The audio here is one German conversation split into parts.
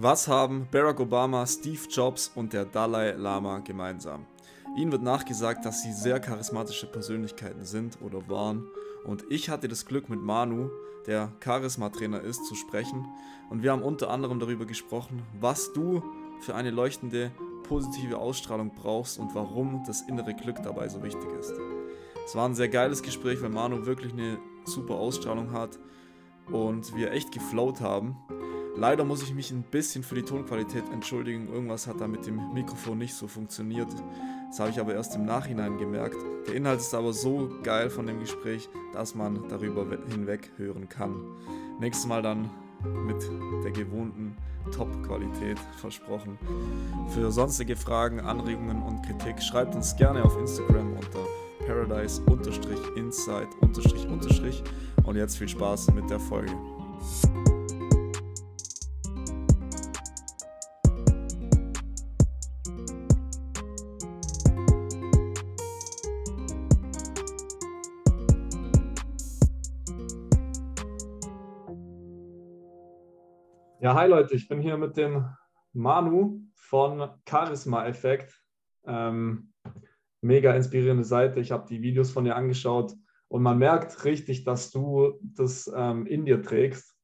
Was haben Barack Obama, Steve Jobs und der Dalai Lama gemeinsam? Ihnen wird nachgesagt, dass sie sehr charismatische Persönlichkeiten sind oder waren. Und ich hatte das Glück mit Manu, der Charisma-Trainer ist, zu sprechen. Und wir haben unter anderem darüber gesprochen, was du für eine leuchtende, positive Ausstrahlung brauchst und warum das innere Glück dabei so wichtig ist. Es war ein sehr geiles Gespräch, weil Manu wirklich eine super Ausstrahlung hat und wir echt geflowt haben. Leider muss ich mich ein bisschen für die Tonqualität entschuldigen. Irgendwas hat da mit dem Mikrofon nicht so funktioniert. Das habe ich aber erst im Nachhinein gemerkt. Der Inhalt ist aber so geil von dem Gespräch, dass man darüber hinweg hören kann. Nächstes Mal dann mit der gewohnten Top-Qualität versprochen. Für sonstige Fragen, Anregungen und Kritik schreibt uns gerne auf Instagram unter paradise-inside- und jetzt viel Spaß mit der Folge. Ja, hi Leute, ich bin hier mit dem Manu von Charisma Effekt. Ähm, mega inspirierende Seite. Ich habe die Videos von dir angeschaut und man merkt richtig, dass du das ähm, in dir trägst.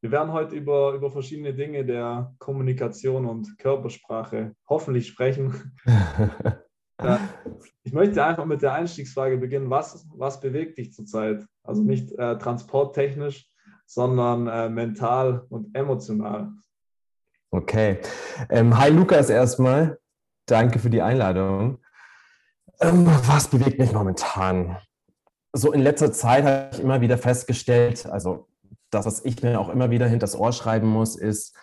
Wir werden heute über, über verschiedene Dinge der Kommunikation und Körpersprache hoffentlich sprechen. ja, ich möchte einfach mit der Einstiegsfrage beginnen. Was, was bewegt dich zurzeit? Also nicht äh, transporttechnisch, sondern äh, mental und emotional. Okay. Ähm, hi Lukas erstmal. Danke für die Einladung. Ähm, was bewegt mich momentan? So in letzter Zeit habe ich immer wieder festgestellt, also das, was ich mir auch immer wieder hinter das Ohr schreiben muss, ist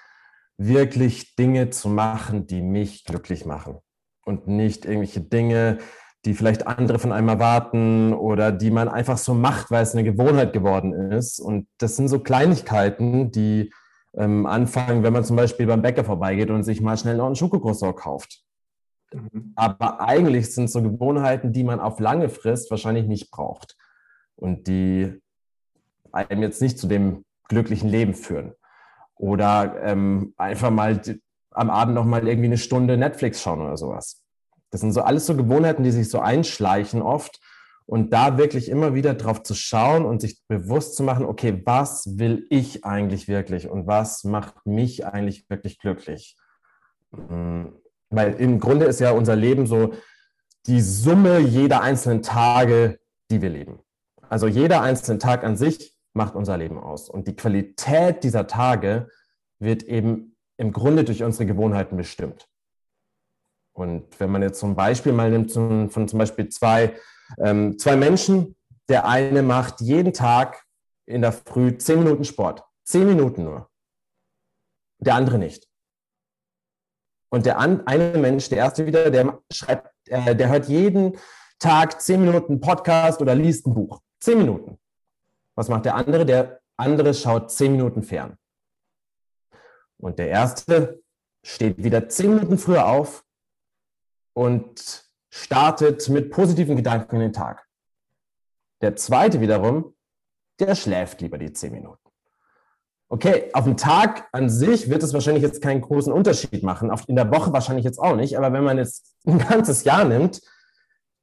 wirklich Dinge zu machen, die mich glücklich machen. Und nicht irgendwelche Dinge, die vielleicht andere von einem erwarten oder die man einfach so macht, weil es eine Gewohnheit geworden ist. Und das sind so Kleinigkeiten, die ähm, anfangen, wenn man zum Beispiel beim Bäcker vorbeigeht und sich mal schnell noch einen Schokokroissant kauft. Mhm. Aber eigentlich sind so Gewohnheiten, die man auf lange Frist wahrscheinlich nicht braucht und die einem jetzt nicht zu dem glücklichen Leben führen. Oder ähm, einfach mal am Abend noch mal irgendwie eine Stunde Netflix schauen oder sowas. Das sind so alles so Gewohnheiten, die sich so einschleichen oft. Und da wirklich immer wieder drauf zu schauen und sich bewusst zu machen, okay, was will ich eigentlich wirklich und was macht mich eigentlich wirklich glücklich? Mhm. Weil im Grunde ist ja unser Leben so die Summe jeder einzelnen Tage, die wir leben. Also jeder einzelne Tag an sich macht unser Leben aus. Und die Qualität dieser Tage wird eben im Grunde durch unsere Gewohnheiten bestimmt. Und wenn man jetzt zum Beispiel mal nimmt von zum Beispiel zwei, ähm, zwei Menschen, der eine macht jeden Tag in der Früh zehn Minuten Sport, zehn Minuten nur, der andere nicht. Und der an, eine Mensch, der erste wieder, der schreibt, äh, der hört jeden Tag zehn Minuten Podcast oder liest ein Buch, zehn Minuten. Was macht der andere? Der andere schaut zehn Minuten fern. Und der erste steht wieder zehn Minuten früher auf, und startet mit positiven Gedanken in den Tag. Der zweite wiederum, der schläft lieber die zehn Minuten. Okay, auf den Tag an sich wird es wahrscheinlich jetzt keinen großen Unterschied machen, in der Woche wahrscheinlich jetzt auch nicht, aber wenn man jetzt ein ganzes Jahr nimmt,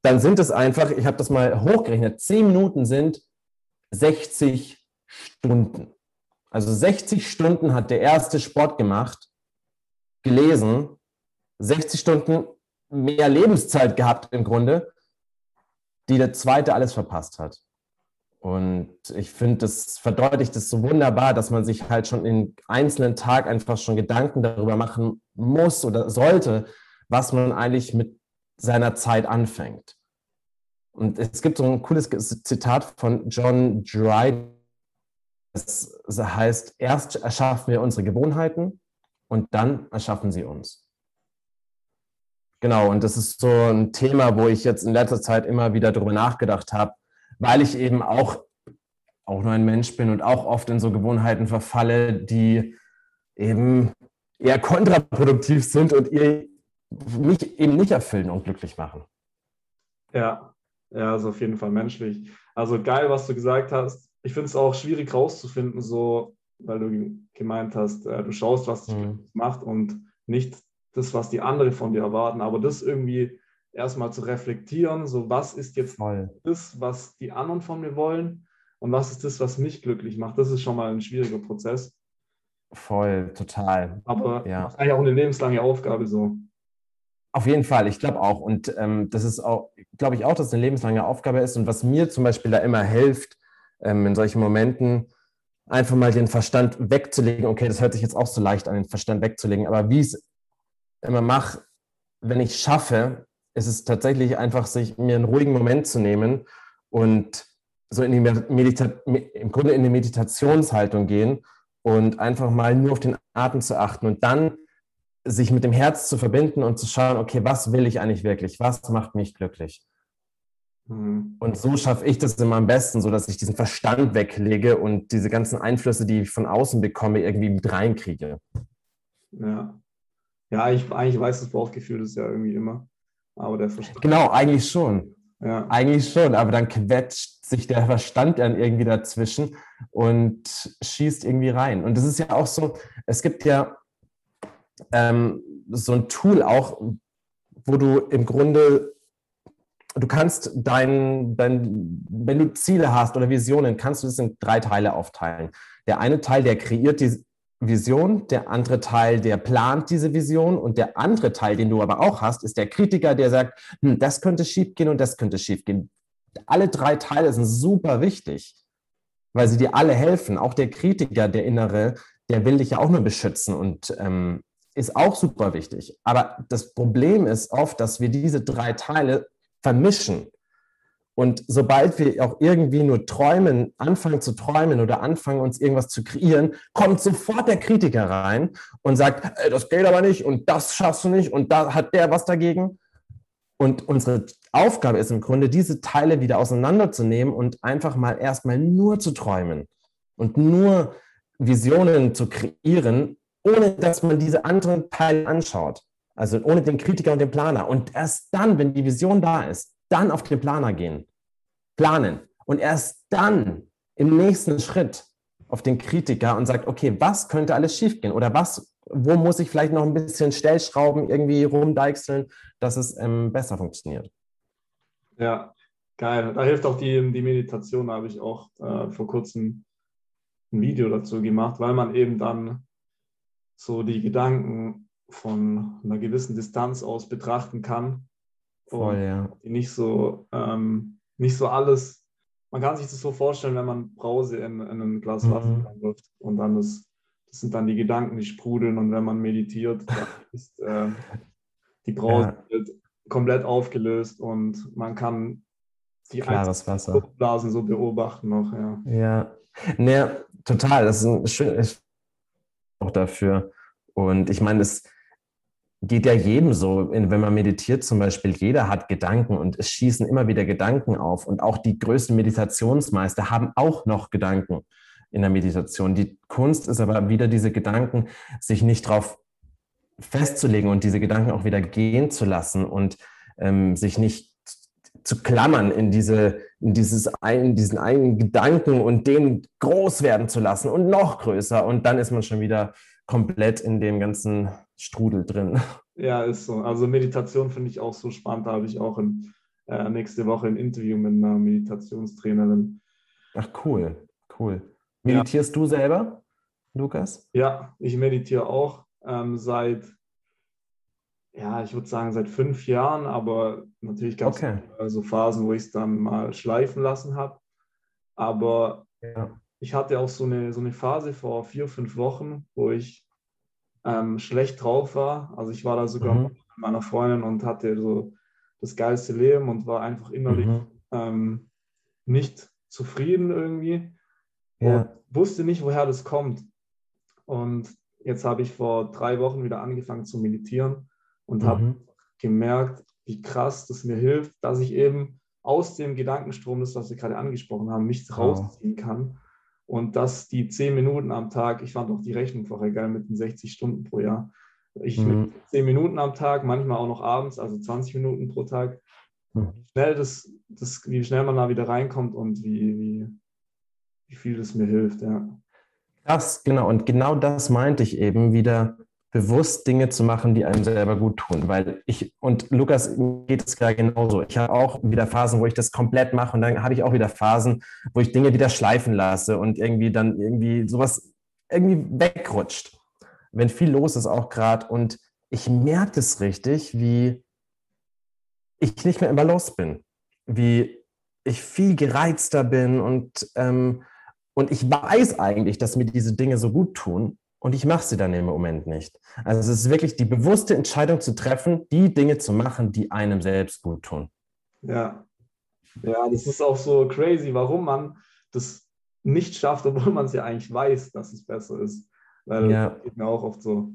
dann sind es einfach, ich habe das mal hochgerechnet, zehn Minuten sind 60 Stunden. Also 60 Stunden hat der erste Sport gemacht, gelesen, 60 Stunden mehr Lebenszeit gehabt im Grunde, die der zweite alles verpasst hat. Und ich finde, das verdeutlicht es so wunderbar, dass man sich halt schon in einzelnen Tag einfach schon Gedanken darüber machen muss oder sollte, was man eigentlich mit seiner Zeit anfängt. Und es gibt so ein cooles Zitat von John Dryden. Das heißt, erst erschaffen wir unsere Gewohnheiten und dann erschaffen sie uns. Genau, und das ist so ein Thema, wo ich jetzt in letzter Zeit immer wieder darüber nachgedacht habe, weil ich eben auch, auch nur ein Mensch bin und auch oft in so Gewohnheiten verfalle, die eben eher kontraproduktiv sind und ihr mich eben nicht erfüllen und glücklich machen. Ja, ja, ist auf jeden Fall menschlich. Also geil, was du gesagt hast. Ich finde es auch schwierig rauszufinden, so weil du gemeint hast, äh, du schaust, was dich mhm. macht und nicht das, was die anderen von dir erwarten. Aber das irgendwie erstmal zu reflektieren, so was ist jetzt Voll. das, was die anderen von mir wollen und was ist das, was mich glücklich macht. Das ist schon mal ein schwieriger Prozess. Voll, total. Aber ja. das ist eigentlich auch eine lebenslange Aufgabe so. Auf jeden Fall, ich glaube auch. Und ähm, das ist auch, glaube ich auch, dass es eine lebenslange Aufgabe ist. Und was mir zum Beispiel da immer hilft, ähm, in solchen Momenten, einfach mal den Verstand wegzulegen. Okay, das hört sich jetzt auch so leicht an, den Verstand wegzulegen. Aber wie es immer mache, wenn ich schaffe, ist es tatsächlich einfach, sich mir einen ruhigen Moment zu nehmen und so in die Medita im Grunde in die Meditationshaltung gehen und einfach mal nur auf den Atem zu achten und dann sich mit dem Herz zu verbinden und zu schauen, okay, was will ich eigentlich wirklich? Was macht mich glücklich? Mhm. Und so schaffe ich das immer am besten, so dass ich diesen Verstand weglege und diese ganzen Einflüsse, die ich von außen bekomme, irgendwie mit reinkriege. Ja. Ja, ich eigentlich weiß das Bauchgefühl das ja irgendwie immer. Aber der Verstand. Genau, eigentlich schon. Ja. Eigentlich schon, aber dann quetscht sich der Verstand dann irgendwie dazwischen und schießt irgendwie rein. Und das ist ja auch so, es gibt ja ähm, so ein Tool auch, wo du im Grunde, du kannst dein, dein, wenn du Ziele hast oder Visionen, kannst du das in drei Teile aufteilen. Der eine Teil, der kreiert die Vision, der andere Teil, der plant diese Vision und der andere Teil, den du aber auch hast, ist der Kritiker, der sagt, hm, das könnte schiefgehen und das könnte schiefgehen. Alle drei Teile sind super wichtig, weil sie dir alle helfen. Auch der Kritiker, der Innere, der will dich ja auch nur beschützen und ähm, ist auch super wichtig. Aber das Problem ist oft, dass wir diese drei Teile vermischen. Und sobald wir auch irgendwie nur träumen, anfangen zu träumen oder anfangen, uns irgendwas zu kreieren, kommt sofort der Kritiker rein und sagt, das geht aber nicht und das schaffst du nicht und da hat der was dagegen. Und unsere Aufgabe ist im Grunde, diese Teile wieder auseinanderzunehmen und einfach mal erstmal nur zu träumen und nur Visionen zu kreieren, ohne dass man diese anderen Teile anschaut. Also ohne den Kritiker und den Planer. Und erst dann, wenn die Vision da ist, dann auf den Planer gehen planen und erst dann im nächsten Schritt auf den Kritiker und sagt, okay, was könnte alles schiefgehen oder was, wo muss ich vielleicht noch ein bisschen Stellschrauben irgendwie rumdeichseln, dass es ähm, besser funktioniert. Ja, geil. Da hilft auch die, die Meditation, da habe ich auch äh, vor kurzem ein Video dazu gemacht, weil man eben dann so die Gedanken von einer gewissen Distanz aus betrachten kann. Voll, ja. Die nicht so ähm, nicht so alles. Man kann sich das so vorstellen, wenn man Brause in, in ein Glas mhm. Wasser wirft und dann das, das sind dann die Gedanken, die sprudeln und wenn man meditiert, dann ist äh, die Brause ja. komplett aufgelöst und man kann die Klares Wasser. Blasen so beobachten noch. Ja, ja. Nee, total. Das ist ein schönes auch dafür. Und ich meine, das geht ja jedem so, wenn man meditiert zum Beispiel, jeder hat Gedanken und es schießen immer wieder Gedanken auf. Und auch die größten Meditationsmeister haben auch noch Gedanken in der Meditation. Die Kunst ist aber wieder diese Gedanken, sich nicht drauf festzulegen und diese Gedanken auch wieder gehen zu lassen und ähm, sich nicht zu klammern in, diese, in, dieses, in diesen einen Gedanken und den groß werden zu lassen und noch größer. Und dann ist man schon wieder komplett in dem ganzen Strudel drin. Ja, ist so. Also Meditation finde ich auch so spannend. Da habe ich auch in, äh, nächste Woche ein Interview mit einer Meditationstrainerin. Ach cool, cool. Meditierst ja. du selber, Lukas? Ja, ich meditiere auch ähm, seit, ja, ich würde sagen seit fünf Jahren, aber natürlich gab es okay. so Phasen, wo ich es dann mal schleifen lassen habe. Aber ja. ich hatte auch so eine, so eine Phase vor vier, fünf Wochen, wo ich ähm, schlecht drauf war. Also ich war da sogar mhm. mit meiner Freundin und hatte so das geilste Leben und war einfach innerlich mhm. ähm, nicht zufrieden irgendwie ja. und wusste nicht, woher das kommt. Und jetzt habe ich vor drei Wochen wieder angefangen zu meditieren und mhm. habe gemerkt, wie krass das mir hilft, dass ich eben aus dem Gedankenstrom, das, was wir gerade angesprochen haben, mich rausziehen kann und dass die zehn Minuten am Tag, ich fand auch die Rechnung vorher geil mit den 60 Stunden pro Jahr. Ich mhm. mit zehn Minuten am Tag, manchmal auch noch abends, also 20 Minuten pro Tag, mhm. wie, schnell das, das, wie schnell man da wieder reinkommt und wie, wie, wie viel das mir hilft, ja. Krass, genau. Und genau das meinte ich eben, wieder bewusst Dinge zu machen, die einem selber gut tun. Weil ich, und Lukas geht es gerade genauso. Ich habe auch wieder Phasen, wo ich das komplett mache und dann habe ich auch wieder Phasen, wo ich Dinge wieder schleifen lasse und irgendwie dann irgendwie sowas irgendwie wegrutscht. Wenn viel los ist auch gerade und ich merke es richtig, wie ich nicht mehr im Balance bin, wie ich viel gereizter bin und, ähm, und ich weiß eigentlich, dass mir diese Dinge so gut tun und ich mache sie dann im Moment nicht. Also es ist wirklich die bewusste Entscheidung zu treffen, die Dinge zu machen, die einem selbst gut tun. Ja, ja, das ist auch so crazy, warum man das nicht schafft, obwohl man es ja eigentlich weiß, dass es besser ist. Weil ja. das geht mir auch oft so.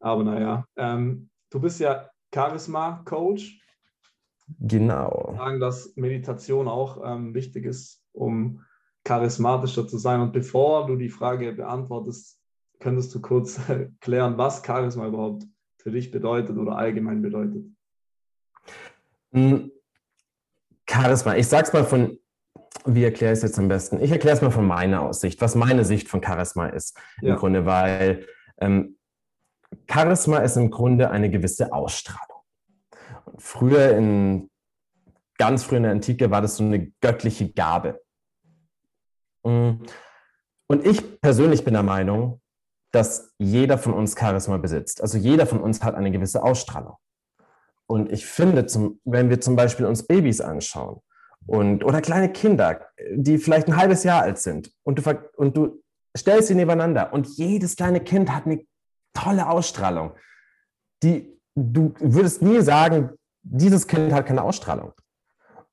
Aber naja, ähm, du bist ja Charisma-Coach. Genau. Sagen, dass Meditation auch ähm, wichtig ist, um charismatischer zu sein. Und bevor du die Frage beantwortest, könntest du kurz klären, was Charisma überhaupt für dich bedeutet oder allgemein bedeutet. Hm, Charisma, ich sag's mal von, wie erkläre ich es jetzt am besten? Ich erkläre es mal von meiner Aussicht, was meine Sicht von Charisma ist. Ja. Im Grunde, weil ähm, Charisma ist im Grunde eine gewisse Ausstrahlung. Und früher in ganz früh in der Antike war das so eine göttliche Gabe. Mm. Und ich persönlich bin der Meinung, dass jeder von uns Charisma besitzt. Also jeder von uns hat eine gewisse Ausstrahlung. Und ich finde, zum, wenn wir zum Beispiel uns Babys anschauen und, oder kleine Kinder, die vielleicht ein halbes Jahr alt sind und du, und du stellst sie nebeneinander und jedes kleine Kind hat eine tolle Ausstrahlung. Die, du würdest nie sagen, dieses Kind hat keine Ausstrahlung.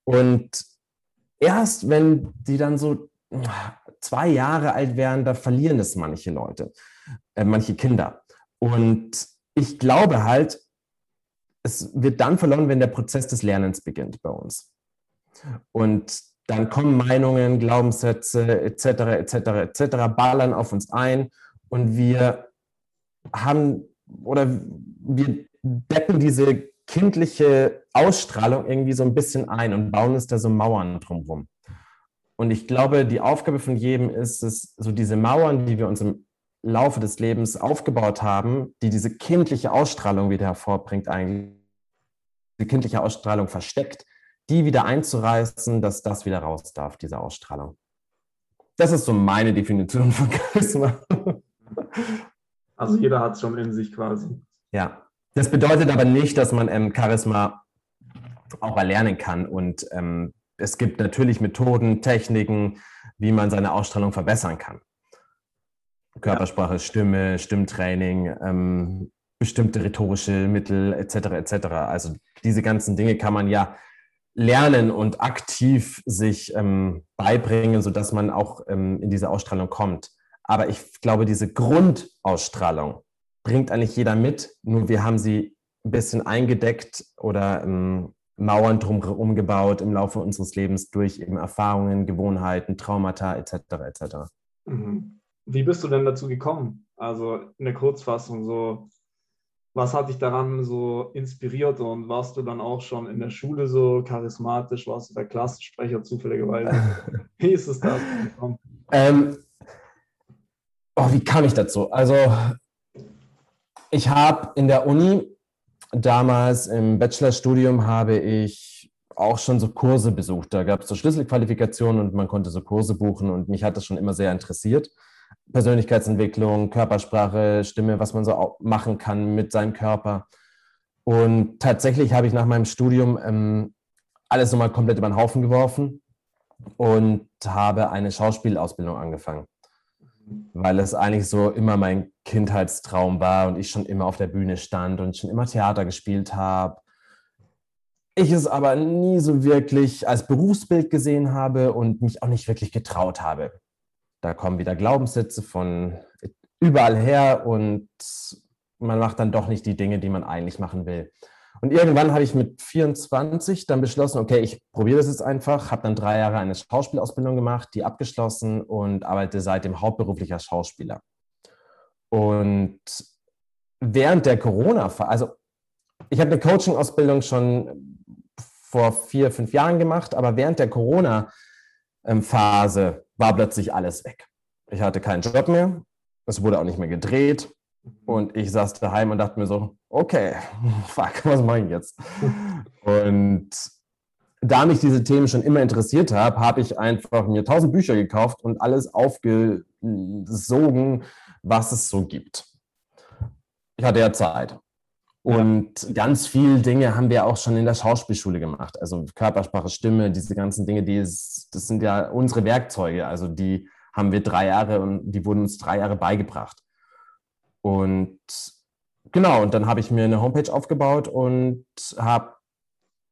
Und erst wenn die dann so zwei Jahre alt werden, da verlieren es manche Leute, äh, manche Kinder. Und ich glaube halt, es wird dann verloren, wenn der Prozess des Lernens beginnt bei uns. Und dann kommen Meinungen, Glaubenssätze etc. etc. etc. ballern auf uns ein und wir haben oder wir decken diese kindliche Ausstrahlung irgendwie so ein bisschen ein und bauen uns da so Mauern drumherum. Und ich glaube, die Aufgabe von jedem ist es, so diese Mauern, die wir uns im Laufe des Lebens aufgebaut haben, die diese kindliche Ausstrahlung wieder hervorbringt, eigentlich, die kindliche Ausstrahlung versteckt, die wieder einzureißen, dass das wieder raus darf, diese Ausstrahlung. Das ist so meine Definition von Charisma. Also jeder hat es schon in sich quasi. Ja. Das bedeutet aber nicht, dass man ähm, Charisma auch erlernen kann und ähm, es gibt natürlich Methoden, Techniken, wie man seine Ausstrahlung verbessern kann. Körpersprache, ja. Stimme, Stimmtraining, ähm, bestimmte rhetorische Mittel etc. etc. Also diese ganzen Dinge kann man ja lernen und aktiv sich ähm, beibringen, sodass man auch ähm, in diese Ausstrahlung kommt. Aber ich glaube, diese Grundausstrahlung bringt eigentlich jeder mit, nur wir haben sie ein bisschen eingedeckt oder ähm, Mauern drumherum gebaut im Laufe unseres Lebens durch eben Erfahrungen, Gewohnheiten, Traumata etc. etc. Mhm. Wie bist du denn dazu gekommen? Also in der Kurzfassung so, was hat dich daran so inspiriert und warst du dann auch schon in der Schule so charismatisch? Warst du der Klassensprecher zufälligerweise? wie ist es da gekommen? Ähm, oh, wie kam ich dazu? Also ich habe in der Uni damals im Bachelorstudium habe ich auch schon so Kurse besucht. Da gab es so Schlüsselqualifikationen und man konnte so Kurse buchen und mich hat das schon immer sehr interessiert. Persönlichkeitsentwicklung, Körpersprache, Stimme, was man so machen kann mit seinem Körper. Und tatsächlich habe ich nach meinem Studium ähm, alles nochmal komplett über den Haufen geworfen und habe eine Schauspielausbildung angefangen weil es eigentlich so immer mein Kindheitstraum war und ich schon immer auf der Bühne stand und schon immer Theater gespielt habe. Ich es aber nie so wirklich als Berufsbild gesehen habe und mich auch nicht wirklich getraut habe. Da kommen wieder Glaubenssätze von überall her und man macht dann doch nicht die Dinge, die man eigentlich machen will. Und irgendwann habe ich mit 24 dann beschlossen, okay, ich probiere das jetzt einfach, habe dann drei Jahre eine Schauspielausbildung gemacht, die abgeschlossen und arbeite seitdem hauptberuflich als Schauspieler. Und während der Corona-Phase, also ich habe eine Coaching-Ausbildung schon vor vier, fünf Jahren gemacht, aber während der Corona-Phase war plötzlich alles weg. Ich hatte keinen Job mehr. Es wurde auch nicht mehr gedreht. Und ich saß daheim und dachte mir so, okay, fuck, was mache ich jetzt? Und da mich diese Themen schon immer interessiert habe, habe ich einfach mir tausend Bücher gekauft und alles aufgesogen, was es so gibt. Ich hatte ja Zeit. Und ja. ganz viele Dinge haben wir auch schon in der Schauspielschule gemacht. Also Körpersprache, Stimme, diese ganzen Dinge, die ist, das sind ja unsere Werkzeuge. Also die haben wir drei Jahre und die wurden uns drei Jahre beigebracht. Und genau, und dann habe ich mir eine Homepage aufgebaut und habe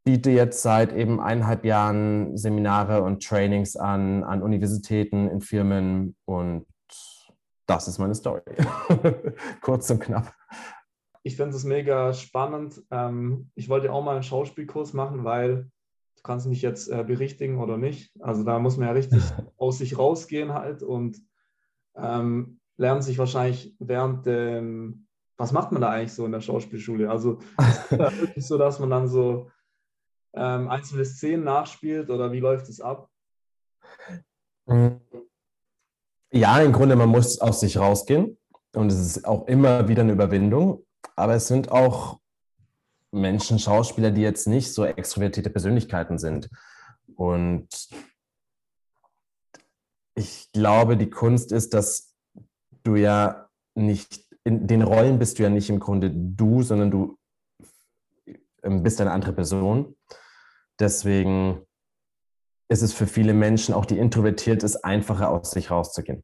biete jetzt seit eben eineinhalb Jahren Seminare und Trainings an, an Universitäten, in Firmen und das ist meine Story. Kurz und knapp. Ich finde es mega spannend. Ähm, ich wollte auch mal einen Schauspielkurs machen, weil du kannst mich jetzt äh, berichtigen oder nicht. Also da muss man ja richtig aus sich rausgehen halt und ähm, lernt sich wahrscheinlich während dem, was macht man da eigentlich so in der Schauspielschule? Also ist da wirklich so, dass man dann so ähm, einzelne Szenen nachspielt oder wie läuft es ab? Mm. Ja, im Grunde, man muss aus sich rausgehen und es ist auch immer wieder eine Überwindung, aber es sind auch Menschen, Schauspieler, die jetzt nicht so extrovertierte Persönlichkeiten sind. Und ich glaube, die Kunst ist, dass du ja nicht, in den Rollen bist du ja nicht im Grunde du, sondern du ähm, bist eine andere Person. Deswegen ist es für viele Menschen, auch die introvertiert ist, einfacher aus sich rauszugehen.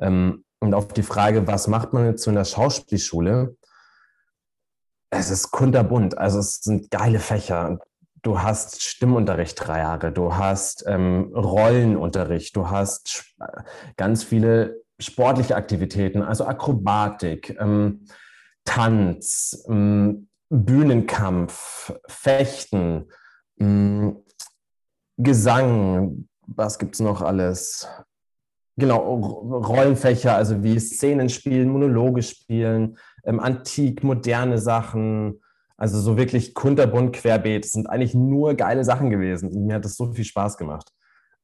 Ähm, und auf die Frage, was macht man jetzt so in der Schauspielschule? Es ist kunterbunt, also es sind geile Fächer. Du hast Stimmunterricht drei Jahre, du hast ähm, Rollenunterricht, du hast ganz viele sportliche Aktivitäten, also Akrobatik, ähm, Tanz, ähm, Bühnenkampf, Fechten, mh, mm, Gesang, was gibt es noch alles? Genau, Rollenfächer, also wie Szenen spielen, Monologe spielen, ähm, antik, moderne Sachen, also so wirklich kunterbunt querbeet. Es sind eigentlich nur geile Sachen gewesen. Mir hat das so viel Spaß gemacht.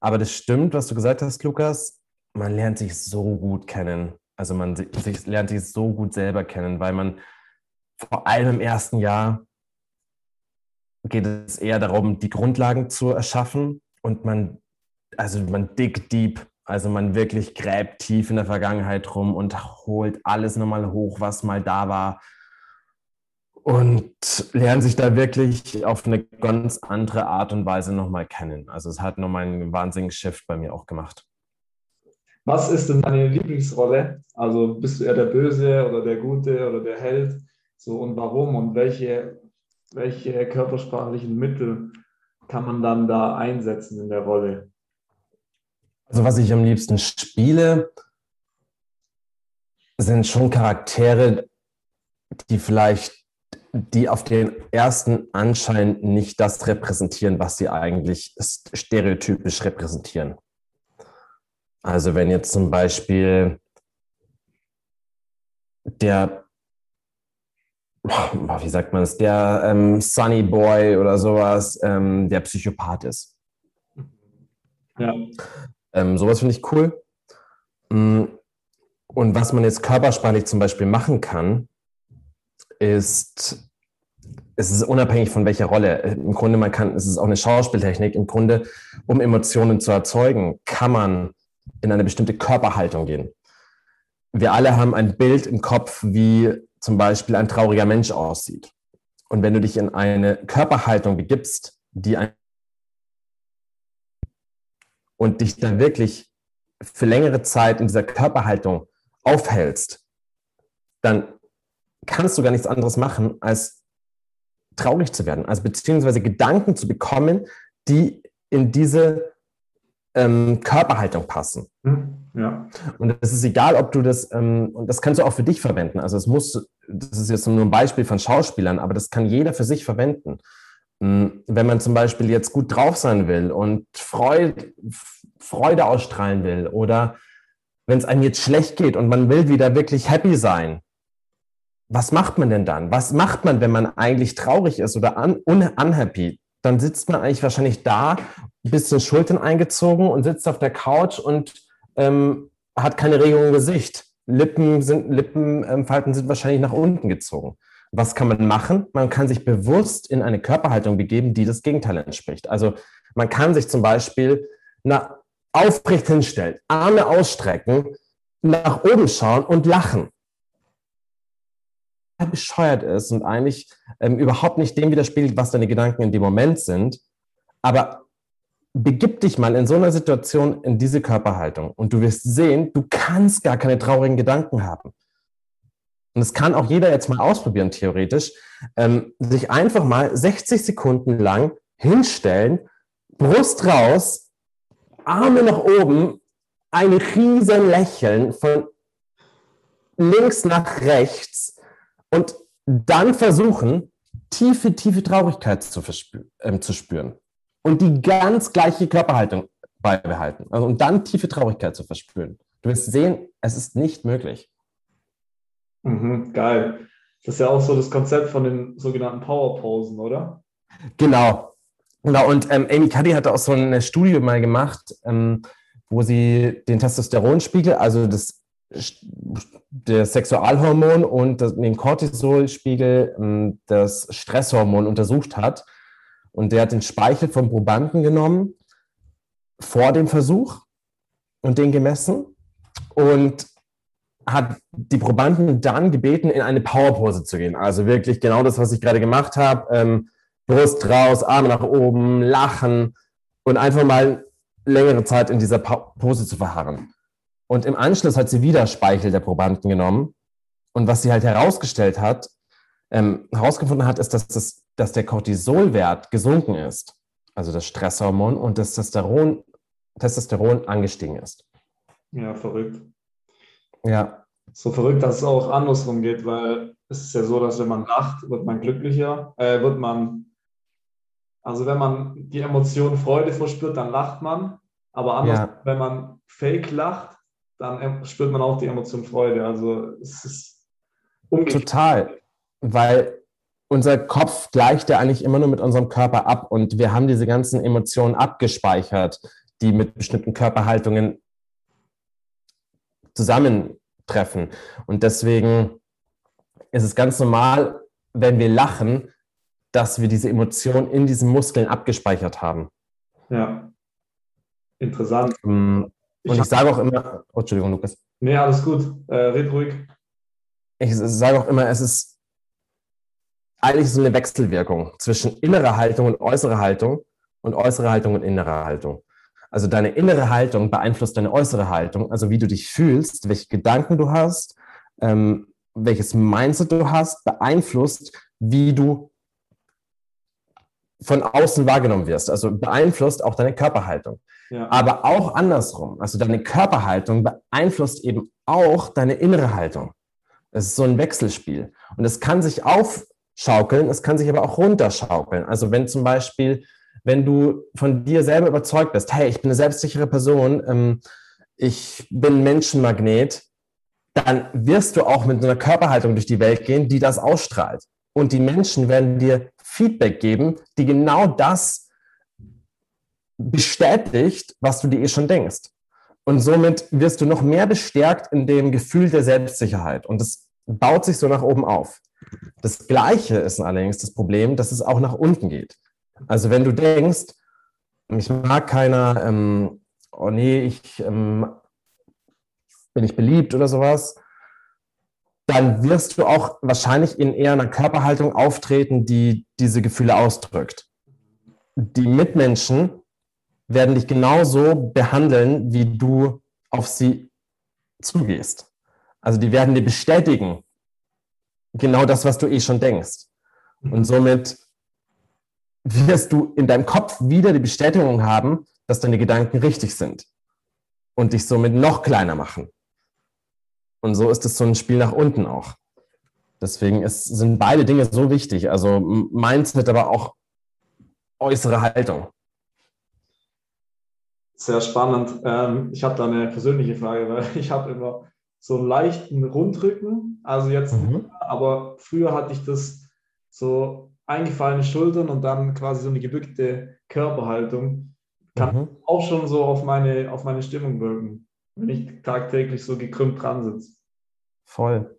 Aber das stimmt, was du gesagt hast, Lukas. Man lernt sich so gut kennen. Also man sich, lernt sich so gut selber kennen, weil man vor allem im ersten Jahr geht es eher darum, die Grundlagen zu erschaffen und man, also man dig deep, also man wirklich gräbt tief in der Vergangenheit rum und holt alles nochmal hoch, was mal da war und lernt sich da wirklich auf eine ganz andere Art und Weise nochmal kennen. Also es hat nochmal einen wahnsinnigen Shift bei mir auch gemacht. Was ist denn deine Lieblingsrolle? Also bist du eher der Böse oder der Gute oder der Held? So und warum und welche, welche körpersprachlichen Mittel kann man dann da einsetzen in der Rolle? Also was ich am liebsten spiele, sind schon Charaktere, die vielleicht, die auf den ersten Anschein nicht das repräsentieren, was sie eigentlich stereotypisch repräsentieren. Also wenn jetzt zum Beispiel der wie sagt man es, der ähm, Sunny Boy oder sowas, ähm, der Psychopath ist. Ja. Ähm, sowas finde ich cool. Mm, und was man jetzt körpersprachlich zum Beispiel machen kann, ist, es ist unabhängig von welcher Rolle. Im Grunde, man kann, es ist auch eine Schauspieltechnik. Im Grunde, um Emotionen zu erzeugen, kann man in eine bestimmte Körperhaltung gehen. Wir alle haben ein Bild im Kopf, wie zum Beispiel ein trauriger Mensch aussieht. Und wenn du dich in eine Körperhaltung begibst, die ein und dich dann wirklich für längere Zeit in dieser Körperhaltung aufhältst, dann kannst du gar nichts anderes machen, als traurig zu werden, also beziehungsweise Gedanken zu bekommen, die in diese ähm, Körperhaltung passen. Hm, ja. Und es ist egal, ob du das, ähm, und das kannst du auch für dich verwenden. Also es muss, das ist jetzt nur ein Beispiel von Schauspielern, aber das kann jeder für sich verwenden. Ähm, wenn man zum Beispiel jetzt gut drauf sein will und Freude, Freude ausstrahlen will oder wenn es einem jetzt schlecht geht und man will wieder wirklich happy sein, was macht man denn dann? Was macht man, wenn man eigentlich traurig ist oder un unhappy? Dann sitzt man eigentlich wahrscheinlich da ein bisschen Schultern eingezogen und sitzt auf der Couch und ähm, hat keine Regung im Gesicht. Lippen sind, Lippenfalten sind wahrscheinlich nach unten gezogen. Was kann man machen? Man kann sich bewusst in eine Körperhaltung begeben, die das Gegenteil entspricht. Also man kann sich zum Beispiel aufrecht hinstellen, Arme ausstrecken, nach oben schauen und lachen. Bescheuert ist und eigentlich ähm, überhaupt nicht dem widerspiegelt, was deine Gedanken in dem Moment sind. Aber begib dich mal in so einer Situation in diese Körperhaltung und du wirst sehen, du kannst gar keine traurigen Gedanken haben. Und das kann auch jeder jetzt mal ausprobieren, theoretisch, ähm, sich einfach mal 60 Sekunden lang hinstellen, Brust raus, Arme nach oben, ein riesen Lächeln von links nach rechts und dann versuchen, tiefe, tiefe Traurigkeit zu, äh, zu spüren und die ganz gleiche Körperhaltung beibehalten. Also, und dann tiefe Traurigkeit zu verspüren. Du wirst sehen, es ist nicht möglich. Mhm, geil. Das ist ja auch so das Konzept von den sogenannten Powerposen, oder? Genau. Genau. Und ähm, Amy Cuddy hatte auch so eine Studie mal gemacht, ähm, wo sie den Testosteronspiegel, also das, der Sexualhormon und den Cortisolspiegel, ähm, das Stresshormon untersucht hat. Und der hat den Speichel vom Probanden genommen vor dem Versuch und den gemessen und hat die Probanden dann gebeten, in eine Powerpose zu gehen. Also wirklich genau das, was ich gerade gemacht habe. Ähm, Brust raus, Arme nach oben, lachen und einfach mal längere Zeit in dieser Pose zu verharren. Und im Anschluss hat sie wieder Speichel der Probanden genommen. Und was sie halt herausgestellt hat, ähm, herausgefunden hat, ist, dass, das, dass der Cortisolwert gesunken ist, also das Stresshormon, und das Testosteron, Testosteron angestiegen ist. Ja, verrückt. Ja. So verrückt, dass es auch andersrum geht, weil es ist ja so, dass wenn man lacht, wird man glücklicher, äh, wird man, also wenn man die Emotion Freude verspürt, dann lacht man, aber anders, ja. wenn man fake lacht, dann spürt man auch die Emotion Freude. Also es ist umgekehrt. Total weil unser Kopf gleicht ja eigentlich immer nur mit unserem Körper ab und wir haben diese ganzen Emotionen abgespeichert, die mit bestimmten Körperhaltungen zusammentreffen. Und deswegen ist es ganz normal, wenn wir lachen, dass wir diese Emotion in diesen Muskeln abgespeichert haben. Ja, interessant. Und ich, ich sage auch immer, oh, Entschuldigung, Lukas. Nee, alles gut, äh, red ruhig. Ich sage auch immer, es ist eigentlich so eine Wechselwirkung zwischen innerer Haltung und äußerer Haltung und äußere Haltung und innere Haltung. Also deine innere Haltung beeinflusst deine äußere Haltung, also wie du dich fühlst, welche Gedanken du hast, ähm, welches Mindset du hast, beeinflusst, wie du von außen wahrgenommen wirst. Also beeinflusst auch deine Körperhaltung. Ja. Aber auch andersrum. Also deine Körperhaltung beeinflusst eben auch deine innere Haltung. Es ist so ein Wechselspiel. Und es kann sich auf, schaukeln, es kann sich aber auch runterschaukeln. Also wenn zum Beispiel, wenn du von dir selber überzeugt bist, hey, ich bin eine selbstsichere Person, ähm, ich bin Menschenmagnet, dann wirst du auch mit einer Körperhaltung durch die Welt gehen, die das ausstrahlt. Und die Menschen werden dir Feedback geben, die genau das bestätigt, was du dir eh schon denkst. Und somit wirst du noch mehr bestärkt in dem Gefühl der Selbstsicherheit. Und das baut sich so nach oben auf. Das Gleiche ist allerdings das Problem, dass es auch nach unten geht. Also wenn du denkst, ich mag keiner, ähm, oh nee, ich ähm, bin nicht beliebt oder sowas, dann wirst du auch wahrscheinlich in eher einer Körperhaltung auftreten, die diese Gefühle ausdrückt. Die Mitmenschen werden dich genauso behandeln, wie du auf sie zugehst. Also die werden dir bestätigen, genau das, was du eh schon denkst. Und somit wirst du in deinem Kopf wieder die Bestätigung haben, dass deine Gedanken richtig sind und dich somit noch kleiner machen. Und so ist es so ein Spiel nach unten auch. Deswegen ist, sind beide Dinge so wichtig. Also Mindset, aber auch äußere Haltung. Sehr spannend. Ähm, ich habe da eine persönliche Frage, weil ich habe immer so einen leichten Rundrücken. Also jetzt, mhm. aber früher hatte ich das so eingefallene Schultern und dann quasi so eine gebückte Körperhaltung. Kann mhm. auch schon so auf meine, auf meine Stimmung wirken. Wenn ich tagtäglich so gekrümmt dran sitze. Voll.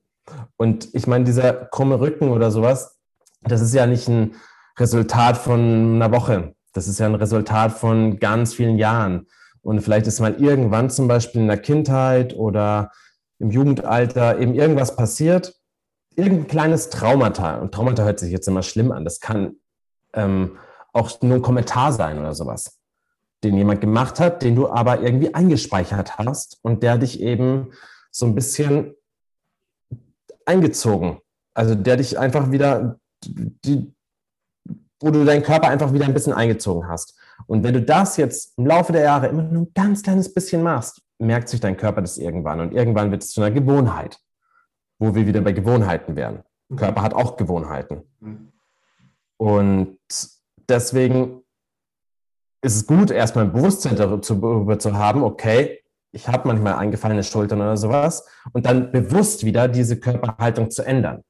Und ich meine, dieser krumme Rücken oder sowas, das ist ja nicht ein Resultat von einer Woche. Das ist ja ein Resultat von ganz vielen Jahren. Und vielleicht ist mal irgendwann zum Beispiel in der Kindheit oder im Jugendalter eben irgendwas passiert, irgendein kleines Traumata. Und Traumata hört sich jetzt immer schlimm an. Das kann ähm, auch nur ein Kommentar sein oder sowas, den jemand gemacht hat, den du aber irgendwie eingespeichert hast und der dich eben so ein bisschen eingezogen. Also der dich einfach wieder, die, wo du deinen Körper einfach wieder ein bisschen eingezogen hast. Und wenn du das jetzt im Laufe der Jahre immer nur ein ganz kleines bisschen machst, merkt sich dein Körper das irgendwann. Und irgendwann wird es zu einer Gewohnheit, wo wir wieder bei Gewohnheiten wären. Der Körper hat auch Gewohnheiten. Mhm. Und deswegen ist es gut, erstmal ein Bewusstsein darüber zu haben, okay, ich habe manchmal eingefallene Schultern oder sowas und dann bewusst wieder diese Körperhaltung zu ändern.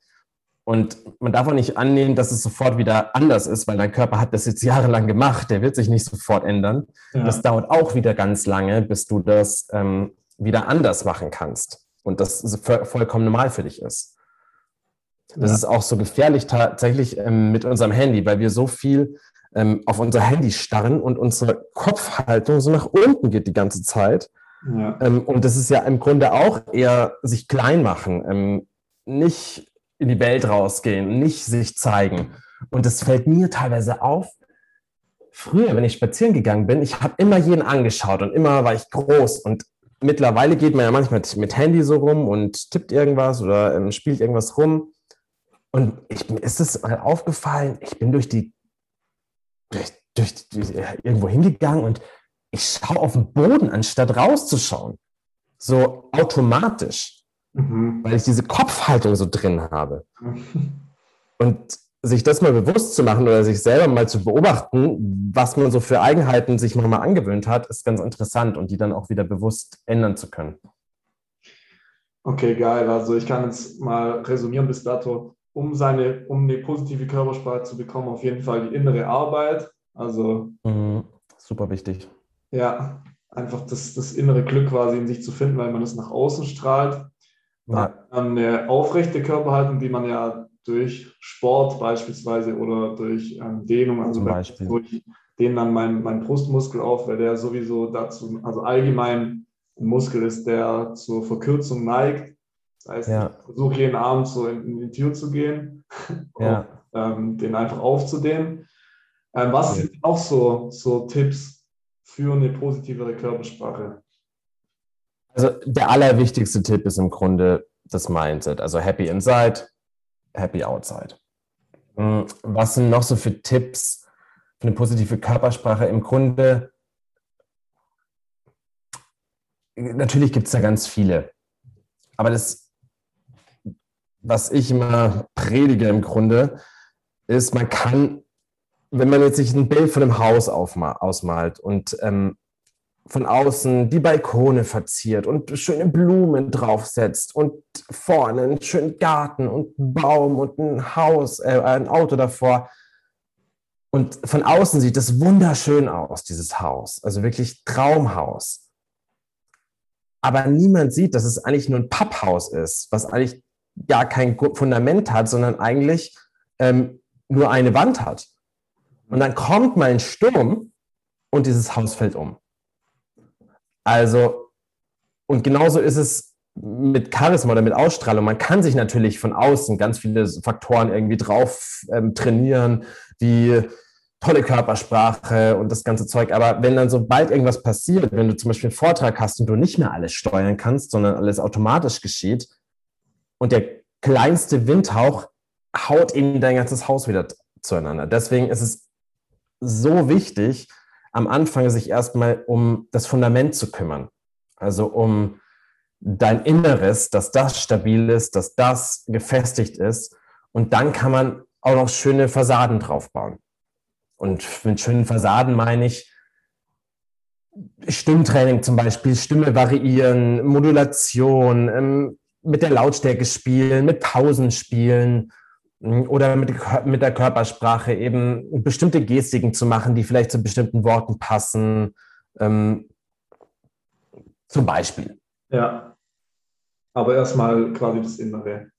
Und man darf auch nicht annehmen, dass es sofort wieder anders ist, weil dein Körper hat das jetzt jahrelang gemacht. Der wird sich nicht sofort ändern. Ja. Das dauert auch wieder ganz lange, bis du das ähm, wieder anders machen kannst. Und das vollkommen normal für dich ist. Das ja. ist auch so gefährlich tatsächlich ähm, mit unserem Handy, weil wir so viel ähm, auf unser Handy starren und unsere Kopfhaltung so nach unten geht die ganze Zeit. Ja. Ähm, und das ist ja im Grunde auch eher sich klein machen, ähm, nicht in die Welt rausgehen, nicht sich zeigen. Und das fällt mir teilweise auf. Früher, wenn ich spazieren gegangen bin, ich habe immer jeden angeschaut und immer war ich groß. Und mittlerweile geht man ja manchmal mit Handy so rum und tippt irgendwas oder ähm, spielt irgendwas rum. Und ich, mir ist es mal aufgefallen, ich bin durch die, durch, durch irgendwo hingegangen und ich schaue auf den Boden, anstatt rauszuschauen. So automatisch, mhm. weil ich diese Kopfhaltung so drin habe. Und sich das mal bewusst zu machen oder sich selber mal zu beobachten, was man so für Eigenheiten sich nochmal angewöhnt hat, ist ganz interessant und die dann auch wieder bewusst ändern zu können. Okay, geil. Also ich kann jetzt mal resümieren bis dato, um seine, um eine positive Körpersprache zu bekommen, auf jeden Fall die innere Arbeit. Also mhm. super wichtig. Ja, einfach das, das innere Glück quasi in sich zu finden, weil man es nach außen strahlt. Ja. Dann eine aufrechte Körperhaltung, die man ja durch Sport beispielsweise oder durch ähm, Dehnung, also durch den dann mein, mein Brustmuskel auf, weil der sowieso dazu, also allgemein ein Muskel ist, der zur Verkürzung neigt. Das heißt, ja. ich versuche jeden Abend so in, in, die Tür zu gehen ja. und ähm, den einfach aufzudehnen. Ähm, was sind auch so, so Tipps, für eine positivere Körpersprache? Also der allerwichtigste Tipp ist im Grunde das Mindset. Also happy inside, happy outside. Hm, was sind noch so für Tipps für eine positive Körpersprache? Im Grunde, natürlich gibt es da ganz viele. Aber das, was ich immer predige im Grunde, ist, man kann wenn man jetzt sich ein Bild von einem Haus ausmalt und ähm, von außen die Balkone verziert und schöne Blumen draufsetzt und vorne einen schönen Garten und einen Baum und ein Haus, äh, ein Auto davor. Und von außen sieht es wunderschön aus, dieses Haus. Also wirklich Traumhaus. Aber niemand sieht, dass es eigentlich nur ein Papphaus ist, was eigentlich gar kein Fundament hat, sondern eigentlich ähm, nur eine Wand hat. Und dann kommt mal ein Sturm und dieses Haus fällt um. Also, und genauso ist es mit Charisma oder mit Ausstrahlung. Man kann sich natürlich von außen ganz viele Faktoren irgendwie drauf ähm, trainieren, wie tolle Körpersprache und das ganze Zeug. Aber wenn dann sobald irgendwas passiert, wenn du zum Beispiel einen Vortrag hast und du nicht mehr alles steuern kannst, sondern alles automatisch geschieht und der kleinste Windhauch haut eben dein ganzes Haus wieder zueinander. Deswegen ist es so wichtig, am Anfang sich erstmal um das Fundament zu kümmern. Also um dein Inneres, dass das stabil ist, dass das gefestigt ist. Und dann kann man auch noch schöne Fassaden draufbauen. Und mit schönen Fassaden meine ich Stimmtraining zum Beispiel, Stimme variieren, Modulation, ähm, mit der Lautstärke spielen, mit Pausen spielen, oder mit, mit der Körpersprache eben bestimmte Gestiken zu machen, die vielleicht zu bestimmten Worten passen. Ähm, zum Beispiel. Ja. Aber erstmal quasi das Innere.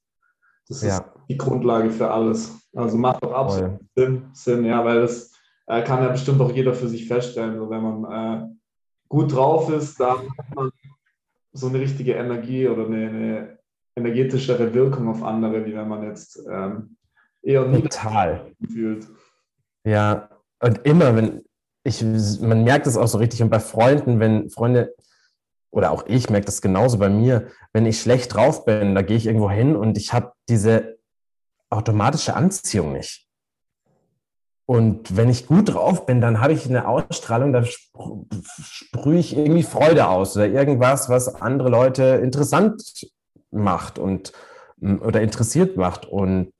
Das ist ja. die Grundlage für alles. Also macht auch absolut Sinn, Sinn, ja, weil das äh, kann ja bestimmt auch jeder für sich feststellen. So, wenn man äh, gut drauf ist, dann hat man so eine richtige Energie oder eine, eine energetischere Wirkung auf andere, wie wenn man jetzt ähm, eher Total. fühlt. Ja, und immer, wenn ich, man merkt es auch so richtig und bei Freunden, wenn Freunde oder auch ich merke das genauso bei mir, wenn ich schlecht drauf bin, da gehe ich irgendwo hin und ich habe diese automatische Anziehung nicht. Und wenn ich gut drauf bin, dann habe ich eine Ausstrahlung, da sprühe ich irgendwie Freude aus oder irgendwas, was andere Leute interessant macht und oder interessiert macht. Und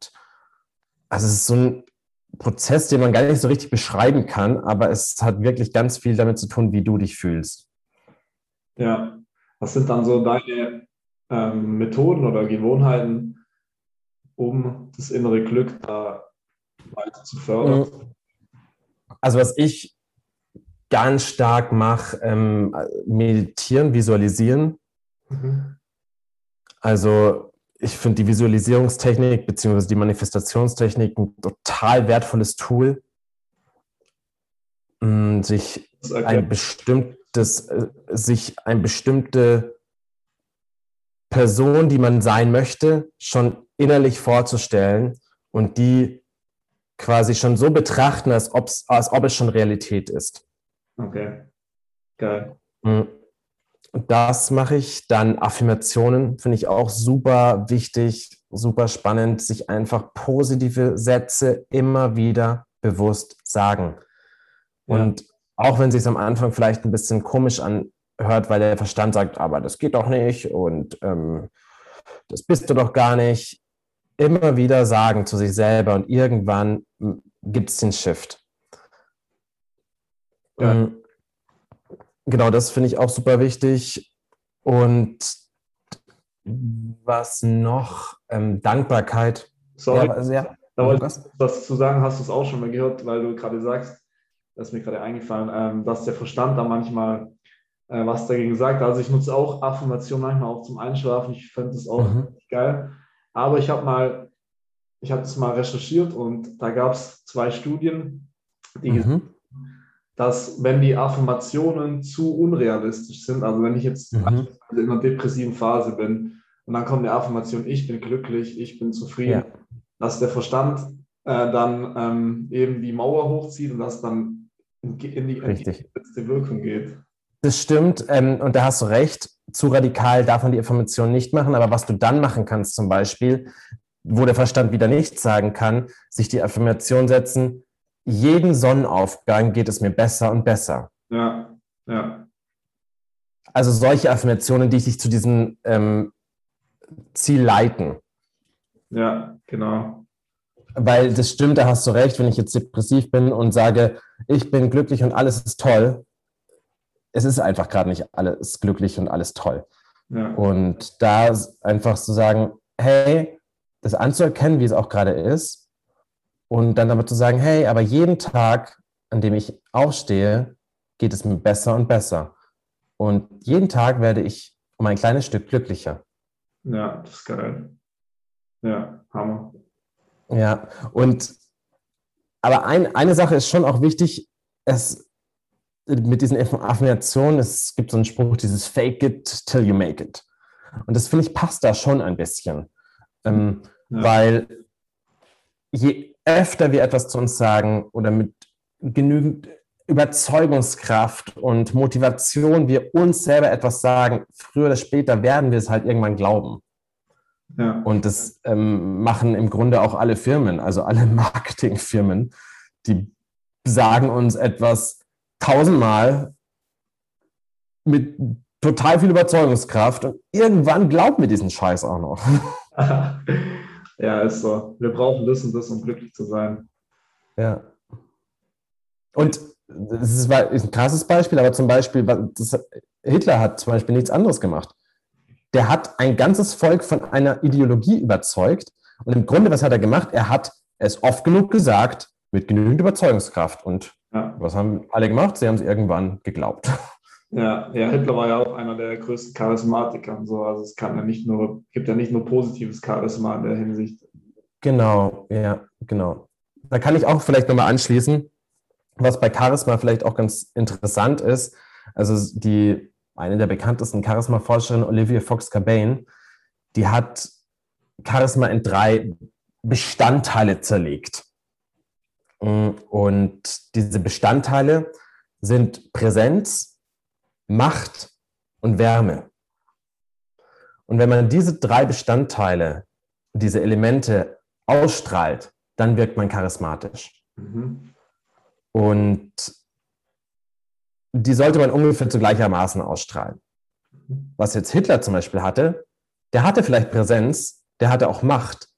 also es ist so ein Prozess, den man gar nicht so richtig beschreiben kann, aber es hat wirklich ganz viel damit zu tun, wie du dich fühlst. Ja, was sind dann so deine ähm, Methoden oder Gewohnheiten, um das innere Glück da weiter zu fördern? Also was ich ganz stark mache, ähm, meditieren, visualisieren. Mhm. Also ich finde die Visualisierungstechnik bzw. die Manifestationstechnik ein total wertvolles Tool, sich ein bestimmtes, äh, sich eine bestimmte Person, die man sein möchte, schon innerlich vorzustellen und die quasi schon so betrachten, als, als ob es schon Realität ist. Okay, geil. Mhm. Das mache ich. Dann Affirmationen finde ich auch super wichtig, super spannend, sich einfach positive Sätze immer wieder bewusst sagen. Ja. Und auch wenn es sich am Anfang vielleicht ein bisschen komisch anhört, weil der Verstand sagt, aber das geht doch nicht und ähm, das bist du doch gar nicht, immer wieder sagen zu sich selber und irgendwann gibt es den Shift. Ja. Ähm, genau, das finde ich auch super wichtig. Und was noch? Ähm, Dankbarkeit. Sorry, ja, sehr, da wollte ich was zu sagen, hast du es auch schon mal gehört, weil du gerade sagst, das ist mir gerade eingefallen, ähm, dass der Verstand da manchmal äh, was dagegen sagt. Also ich nutze auch Affirmationen manchmal auch zum Einschlafen. Ich finde das auch mhm. geil. Aber ich habe mal, ich habe das mal recherchiert und da gab es zwei Studien, die mhm dass wenn die Affirmationen zu unrealistisch sind, also wenn ich jetzt mhm. in einer depressiven Phase bin und dann kommt eine Affirmation, ich bin glücklich, ich bin zufrieden, ja. dass der Verstand äh, dann ähm, eben die Mauer hochzieht und das dann in, in die letzte Wirkung geht. Das stimmt ähm, und da hast du recht. Zu radikal darf man die Affirmation nicht machen, aber was du dann machen kannst zum Beispiel, wo der Verstand wieder nichts sagen kann, sich die Affirmation setzen, jeden Sonnenaufgang geht es mir besser und besser. Ja, ja. Also solche Affirmationen, die dich zu diesem ähm, Ziel leiten. Ja, genau. Weil das stimmt, da hast du recht, wenn ich jetzt depressiv bin und sage, ich bin glücklich und alles ist toll. Es ist einfach gerade nicht alles glücklich und alles toll. Ja. Und da einfach zu sagen, hey, das anzuerkennen, wie es auch gerade ist, und dann damit zu sagen, hey, aber jeden Tag, an dem ich aufstehe, geht es mir besser und besser. Und jeden Tag werde ich um ein kleines Stück glücklicher. Ja, das ist geil. Ja, Hammer. Ja, und aber ein, eine Sache ist schon auch wichtig, es mit diesen Affirmationen, es gibt so einen Spruch, dieses Fake it till you make it. Und das finde ich passt da schon ein bisschen. Ähm, ja. Weil je öfter wir etwas zu uns sagen oder mit genügend Überzeugungskraft und Motivation wir uns selber etwas sagen, früher oder später werden wir es halt irgendwann glauben. Ja. Und das ähm, machen im Grunde auch alle Firmen, also alle Marketingfirmen, die sagen uns etwas tausendmal mit total viel Überzeugungskraft und irgendwann glauben wir diesen Scheiß auch noch. Ja, ist so. Wir brauchen das und das, um glücklich zu sein. Ja. Und das ist ein krasses Beispiel, aber zum Beispiel, Hitler hat zum Beispiel nichts anderes gemacht. Der hat ein ganzes Volk von einer Ideologie überzeugt. Und im Grunde, was hat er gemacht? Er hat es oft genug gesagt, mit genügend Überzeugungskraft. Und ja. was haben alle gemacht? Sie haben es irgendwann geglaubt. Ja, ja, Hitler war ja auch einer der größten Charismatiker und so. Also es kann ja nicht nur, gibt ja nicht nur positives Charisma in der Hinsicht. Genau, ja, genau. Da kann ich auch vielleicht nochmal anschließen, was bei Charisma vielleicht auch ganz interessant ist. Also die, eine der bekanntesten Charisma-Forscherinnen, Olivia Fox-Cabane, die hat Charisma in drei Bestandteile zerlegt. Und diese Bestandteile sind Präsenz, Macht und Wärme. Und wenn man diese drei Bestandteile, diese Elemente ausstrahlt, dann wirkt man charismatisch. Mhm. Und die sollte man ungefähr zu gleichermaßen ausstrahlen. Was jetzt Hitler zum Beispiel hatte, der hatte vielleicht Präsenz, der hatte auch Macht.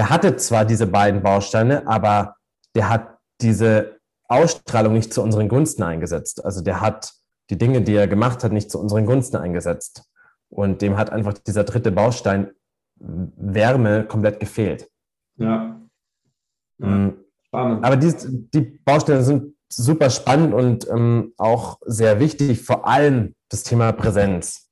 Der hatte zwar diese beiden Bausteine, aber der hat diese Ausstrahlung nicht zu unseren Gunsten eingesetzt. Also der hat die Dinge, die er gemacht hat, nicht zu unseren Gunsten eingesetzt. Und dem hat einfach dieser dritte Baustein Wärme komplett gefehlt. Ja. ja. Mhm. Spannend. Aber die, die Bausteine sind super spannend und ähm, auch sehr wichtig, vor allem das Thema Präsenz.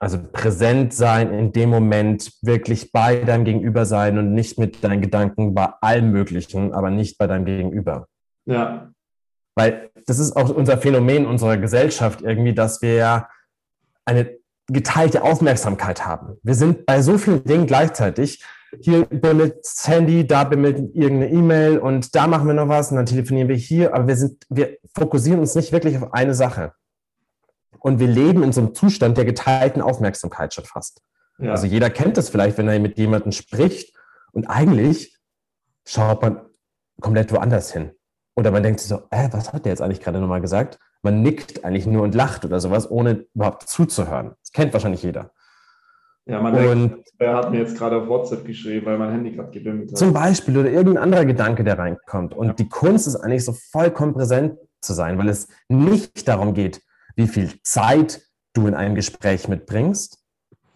Also präsent sein in dem Moment, wirklich bei deinem Gegenüber sein und nicht mit deinen Gedanken bei allem Möglichen, aber nicht bei deinem Gegenüber. Ja. Weil das ist auch unser Phänomen unserer Gesellschaft irgendwie, dass wir eine geteilte Aufmerksamkeit haben. Wir sind bei so vielen Dingen gleichzeitig. Hier bimmelt das Handy, da bimmelt irgendeine E-Mail und da machen wir noch was und dann telefonieren wir hier, aber wir sind, wir fokussieren uns nicht wirklich auf eine Sache. Und wir leben in so einem Zustand der geteilten Aufmerksamkeit schon fast. Ja. Also jeder kennt das vielleicht, wenn er mit jemandem spricht und eigentlich schaut man komplett woanders hin. Oder man denkt sich so, äh, was hat der jetzt eigentlich gerade nochmal gesagt? Man nickt eigentlich nur und lacht oder sowas, ohne überhaupt zuzuhören. Das kennt wahrscheinlich jeder. Ja, man und, denkt, wer hat mir jetzt gerade auf WhatsApp geschrieben, weil mein Handy gerade gebimmelt hat. Zum Beispiel oder irgendein anderer Gedanke, der reinkommt. Und ja. die Kunst ist eigentlich so vollkommen präsent zu sein, weil es nicht darum geht, wie viel Zeit du in einem Gespräch mitbringst,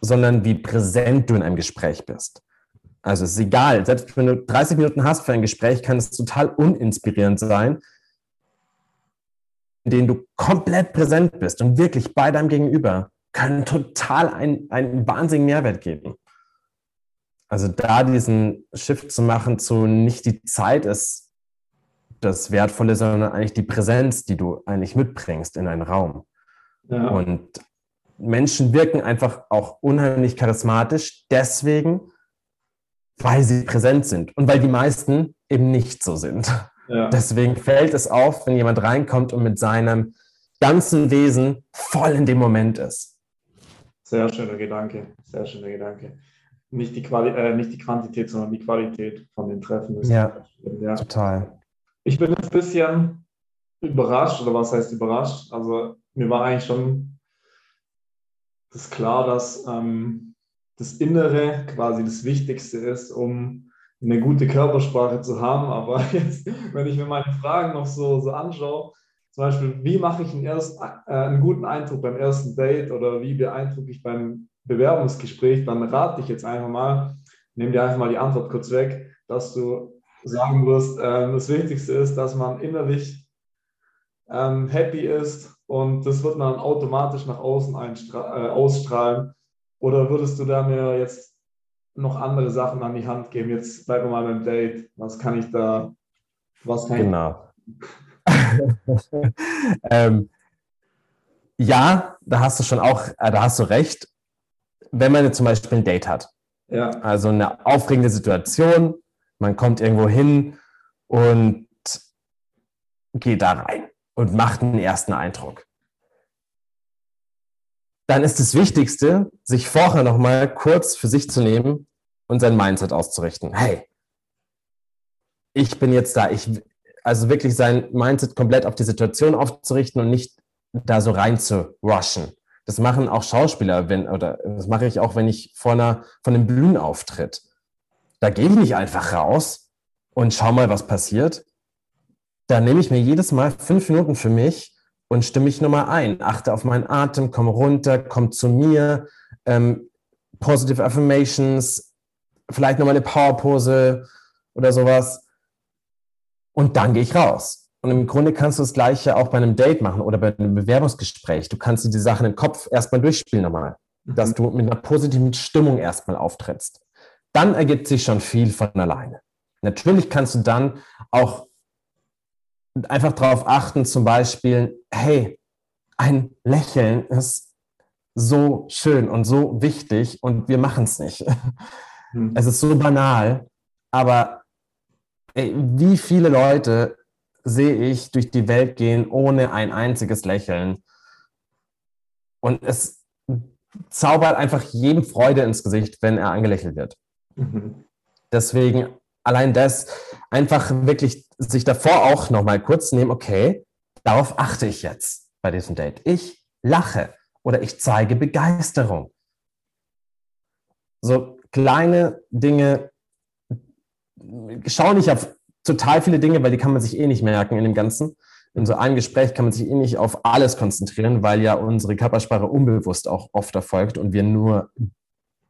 sondern wie präsent du in einem Gespräch bist. Also es ist egal, selbst wenn du 30 Minuten hast für ein Gespräch, kann es total uninspirierend sein, in denen du komplett präsent bist und wirklich bei deinem Gegenüber, können total einen, einen wahnsinnigen Mehrwert geben. Also da diesen Shift zu machen zu nicht die Zeit ist das Wertvolle, sondern eigentlich die Präsenz, die du eigentlich mitbringst in einen Raum. Ja. Und Menschen wirken einfach auch unheimlich charismatisch deswegen, weil sie präsent sind und weil die meisten eben nicht so sind. Ja. Deswegen fällt es auf, wenn jemand reinkommt und mit seinem ganzen Wesen voll in dem Moment ist. Sehr schöner Gedanke, sehr schöner Gedanke. Nicht die, Quali äh, nicht die Quantität, sondern die Qualität von den Treffen. Ist ja, ja, total. Ich bin jetzt ein bisschen überrascht, oder was heißt überrascht? Also mir war eigentlich schon das klar, dass ähm, das Innere quasi das Wichtigste ist, um eine gute Körpersprache zu haben. Aber jetzt, wenn ich mir meine Fragen noch so, so anschaue, zum Beispiel, wie mache ich einen, erst, äh, einen guten Eindruck beim ersten Date oder wie beeindrucke ich beim Bewerbungsgespräch, dann rate ich jetzt einfach mal, nehme dir einfach mal die Antwort kurz weg, dass du sagen wirst, äh, das Wichtigste ist, dass man innerlich ähm, happy ist und das wird man automatisch nach außen äh, ausstrahlen. Oder würdest du da mir jetzt noch andere Sachen an die Hand geben? Jetzt bleiben wir mal beim Date. Was kann ich da, was kann genau. ähm, ja, da hast du schon auch, äh, da hast du recht. Wenn man jetzt zum Beispiel ein Date hat, ja. also eine aufregende Situation, man kommt irgendwo hin und geht da rein und macht einen ersten Eindruck dann ist das Wichtigste, sich vorher nochmal kurz für sich zu nehmen und sein Mindset auszurichten. Hey, ich bin jetzt da. Ich, also wirklich sein Mindset komplett auf die Situation aufzurichten und nicht da so rein zu rushen. Das machen auch Schauspieler, wenn, oder das mache ich auch, wenn ich vor einer, von einem Bühnenauftritt. Da gehe ich nicht einfach raus und schau mal, was passiert. Da nehme ich mir jedes Mal fünf Minuten für mich und stimme mich nochmal ein. Achte auf meinen Atem, komm runter, komm zu mir. Ähm, Positive Affirmations, vielleicht nochmal eine Powerpose oder sowas. Und dann gehe ich raus. Und im Grunde kannst du das Gleiche auch bei einem Date machen oder bei einem Bewerbungsgespräch. Du kannst dir die Sachen im Kopf erstmal durchspielen nochmal, mhm. dass du mit einer positiven Stimmung erstmal auftrittst. Dann ergibt sich schon viel von alleine. Natürlich kannst du dann auch einfach darauf achten, zum Beispiel, hey, ein Lächeln ist so schön und so wichtig und wir machen es nicht. Mhm. Es ist so banal, aber ey, wie viele Leute sehe ich durch die Welt gehen ohne ein einziges Lächeln? Und es zaubert einfach jedem Freude ins Gesicht, wenn er angelächelt wird. Mhm. Deswegen allein das, einfach wirklich sich davor auch nochmal kurz nehmen, okay, darauf achte ich jetzt bei diesem Date. Ich lache oder ich zeige Begeisterung. So kleine Dinge, schau nicht auf total viele Dinge, weil die kann man sich eh nicht merken in dem Ganzen. In so einem Gespräch kann man sich eh nicht auf alles konzentrieren, weil ja unsere Körpersprache unbewusst auch oft erfolgt und wir nur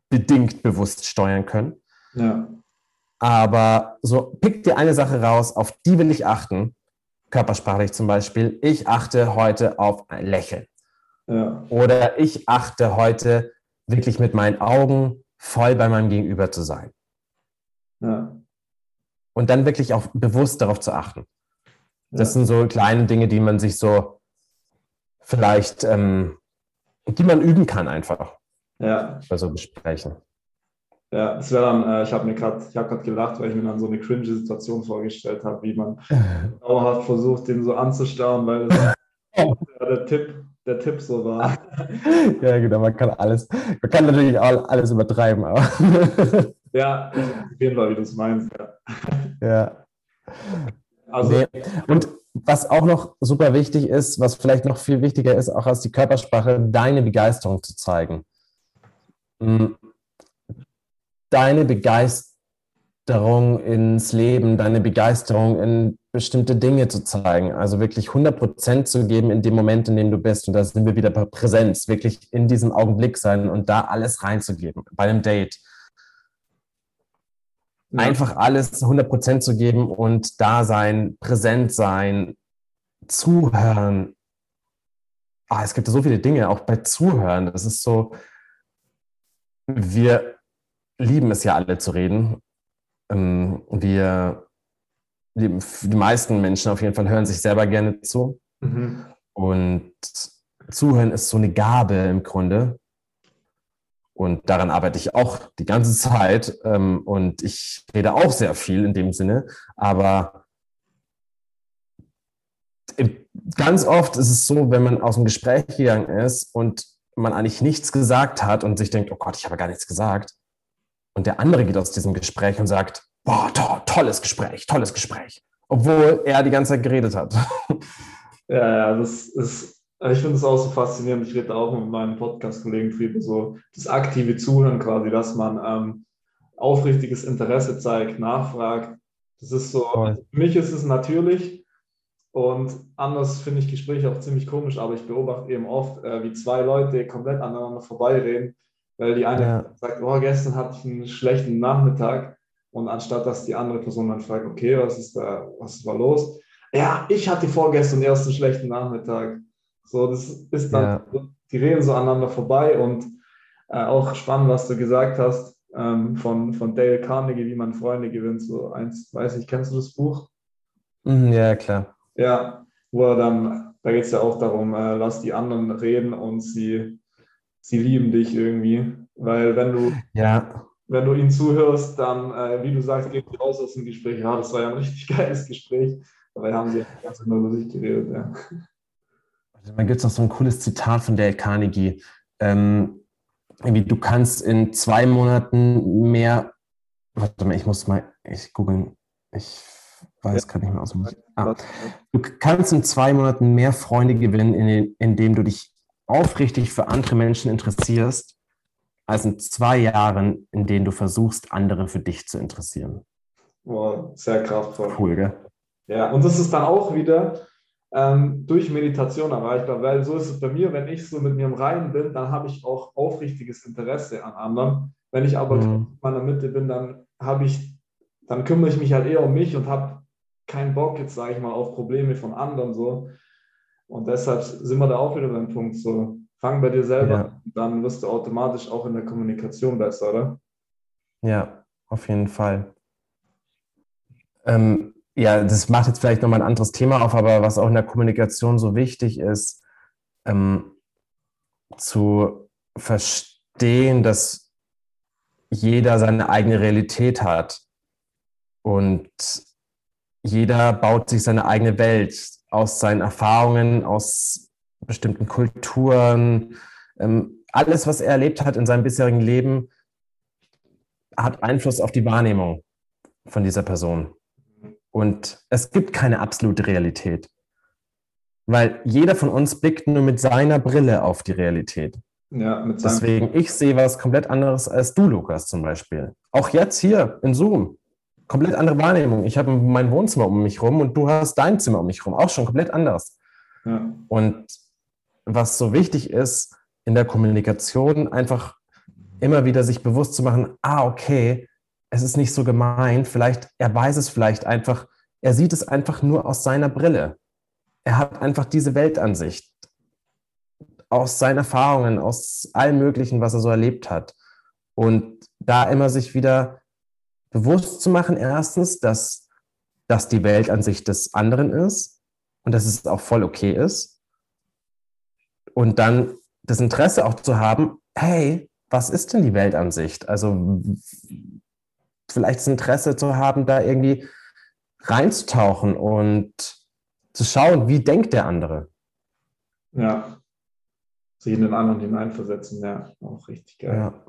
bedingt bewusst steuern können. Ja. Aber so, pick dir eine Sache raus, auf die will ich achten. Körpersprachlich zum Beispiel. Ich achte heute auf ein Lächeln. Ja. Oder ich achte heute wirklich mit meinen Augen voll bei meinem Gegenüber zu sein. Ja. Und dann wirklich auch bewusst darauf zu achten. Das ja. sind so kleine Dinge, die man sich so vielleicht, ähm, die man üben kann einfach. Ja. Bei so Gesprächen. Ja, das wäre dann, äh, ich habe mir gerade, ich habe gerade gelacht, weil ich mir dann so eine cringe Situation vorgestellt habe, wie man dauerhaft versucht, den so anzustarren, weil das der Tipp, der Tipp so war. Ja, genau, man kann alles, man kann natürlich auch alles übertreiben, aber. Ja, auf jeden Fall, wie du es meinst, ja. Ja. Also, nee. Und was auch noch super wichtig ist, was vielleicht noch viel wichtiger ist, auch als die Körpersprache, deine Begeisterung zu zeigen. Hm deine Begeisterung ins Leben, deine Begeisterung in bestimmte Dinge zu zeigen. Also wirklich 100 Prozent zu geben in dem Moment, in dem du bist. Und da sind wir wieder bei Präsenz, wirklich in diesem Augenblick sein und da alles reinzugeben bei einem Date. Ja. Einfach alles 100 Prozent zu geben und da sein, präsent sein, zuhören. Ah, es gibt so viele Dinge, auch bei Zuhören. Das ist so, wir lieben es ja alle zu reden. Ähm, wir, die, die meisten Menschen auf jeden Fall hören sich selber gerne zu. Mhm. Und Zuhören ist so eine Gabe im Grunde. Und daran arbeite ich auch die ganze Zeit. Ähm, und ich rede auch sehr viel in dem Sinne. Aber ganz oft ist es so, wenn man aus dem Gespräch gegangen ist und man eigentlich nichts gesagt hat und sich denkt, oh Gott, ich habe gar nichts gesagt, und der andere geht aus diesem Gespräch und sagt, boah, to tolles Gespräch, tolles Gespräch. Obwohl er die ganze Zeit geredet hat. Ja, ja, das ist, ich finde es auch so faszinierend. Ich rede auch mit meinen Podcast-Kollegen viel so das aktive Zuhören quasi, dass man ähm, aufrichtiges Interesse zeigt, nachfragt. Das ist so, Voll. für mich ist es natürlich und anders finde ich Gespräche auch ziemlich komisch, aber ich beobachte eben oft, äh, wie zwei Leute komplett aneinander vorbeireden weil die eine ja. sagt, oh, gestern hatte ich einen schlechten Nachmittag und anstatt dass die andere Person dann fragt, okay, was ist da, was war los? Ja, ich hatte vorgestern erst einen schlechten Nachmittag. So, das ist dann, ja. die reden so aneinander vorbei und äh, auch spannend, was du gesagt hast ähm, von, von Dale Carnegie, wie man Freunde gewinnt. So eins, weiß ich, kennst du das Buch? Mhm, ja, klar. Ja, wo er dann, da geht es ja auch darum, äh, lass die anderen reden und sie sie lieben dich irgendwie. Weil wenn du, ja. wenn du ihnen zuhörst, dann, äh, wie du sagst, geht raus aus dem Gespräch. Ja, das war ja ein richtig geiles Gespräch. Dabei haben sie ja ganz immer über sich geredet. Ja. Also, da gibt es noch so ein cooles Zitat von Dale Carnegie. Ähm, irgendwie, du kannst in zwei Monaten mehr, warte mal, ich muss mal, ich googeln, ich weiß ja. gerade nicht mehr aus. Ah. Du kannst in zwei Monaten mehr Freunde gewinnen, indem du dich aufrichtig für andere Menschen interessierst, als in zwei Jahren, in denen du versuchst, andere für dich zu interessieren. Wow, sehr kraftvoll. Cool, gell? Ja, und das ist dann auch wieder ähm, durch Meditation erreichbar, weil so ist es bei mir, wenn ich so mit mir im Reinen bin, dann habe ich auch aufrichtiges Interesse an anderen. Wenn ich aber mhm. in meiner Mitte bin, dann habe ich, dann kümmere ich mich halt eher um mich und habe keinen Bock jetzt, sage ich mal, auf Probleme von anderen so. Und deshalb sind wir da auch wieder beim Punkt so, fang bei dir selber ja. an, dann wirst du automatisch auch in der Kommunikation besser, oder? Ja, auf jeden Fall. Ähm, ja, das macht jetzt vielleicht nochmal ein anderes Thema auf, aber was auch in der Kommunikation so wichtig ist, ähm, zu verstehen, dass jeder seine eigene Realität hat und jeder baut sich seine eigene Welt aus seinen Erfahrungen, aus bestimmten Kulturen. Ähm, alles, was er erlebt hat in seinem bisherigen Leben, hat Einfluss auf die Wahrnehmung von dieser Person. Und es gibt keine absolute Realität, weil jeder von uns blickt nur mit seiner Brille auf die Realität. Ja, mit Deswegen, ich sehe was komplett anderes als du, Lukas, zum Beispiel. Auch jetzt hier in Zoom. Komplett andere Wahrnehmung. Ich habe mein Wohnzimmer um mich rum und du hast dein Zimmer um mich rum. Auch schon komplett anders. Ja. Und was so wichtig ist in der Kommunikation, einfach immer wieder sich bewusst zu machen, ah, okay, es ist nicht so gemein, vielleicht, er weiß es vielleicht einfach, er sieht es einfach nur aus seiner Brille. Er hat einfach diese Weltansicht aus seinen Erfahrungen, aus allem Möglichen, was er so erlebt hat. Und da immer sich wieder bewusst zu machen, erstens, dass das die Weltansicht des anderen ist und dass es auch voll okay ist. Und dann das Interesse auch zu haben, hey, was ist denn die Weltansicht? Also vielleicht das Interesse zu haben, da irgendwie reinzutauchen und zu schauen, wie denkt der andere. Ja, sich in den anderen hineinversetzen, ja, auch richtig geil. Ja.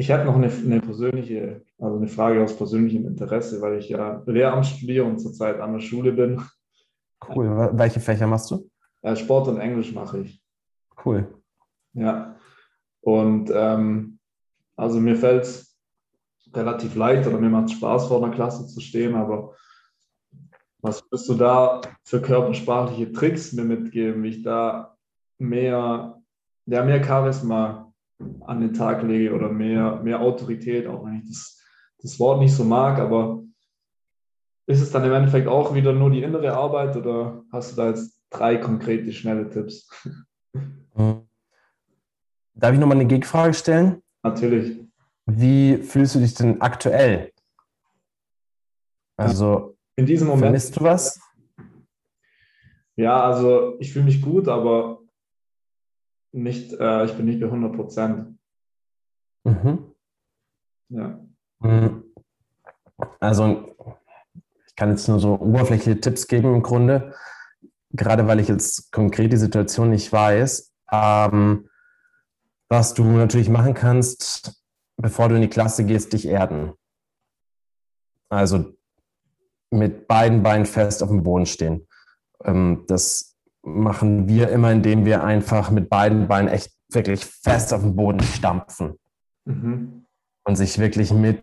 Ich habe noch eine, eine, persönliche, also eine Frage aus persönlichem Interesse, weil ich ja Lehramt studiere und zurzeit an der Schule bin. Cool. Welche Fächer machst du? Ja, Sport und Englisch mache ich. Cool. Ja. Und ähm, also mir fällt es relativ leicht oder mir macht es Spaß, vor einer Klasse zu stehen, aber was wirst du da für körpersprachliche Tricks mir mitgeben, wie ich da mehr, ja, mehr Charisma an den Tag lege oder mehr, mehr Autorität, auch wenn ich das, das Wort nicht so mag, aber ist es dann im Endeffekt auch wieder nur die innere Arbeit oder hast du da jetzt drei konkrete, schnelle Tipps? Hm. Darf ich nochmal eine Gegenfrage stellen? Natürlich. Wie fühlst du dich denn aktuell? Also, in diesem Moment. Vermisst du was? Ja, also ich fühle mich gut, aber nicht, äh, ich bin nicht bei 100 Prozent. Mhm. Ja. Mhm. Also, ich kann jetzt nur so oberflächliche Tipps geben im Grunde, gerade weil ich jetzt konkret die Situation nicht weiß. Ähm, was du natürlich machen kannst, bevor du in die Klasse gehst, dich erden. Also mit beiden Beinen fest auf dem Boden stehen. Ähm, das machen wir immer, indem wir einfach mit beiden Beinen echt wirklich fest auf den Boden stampfen mhm. und sich wirklich mit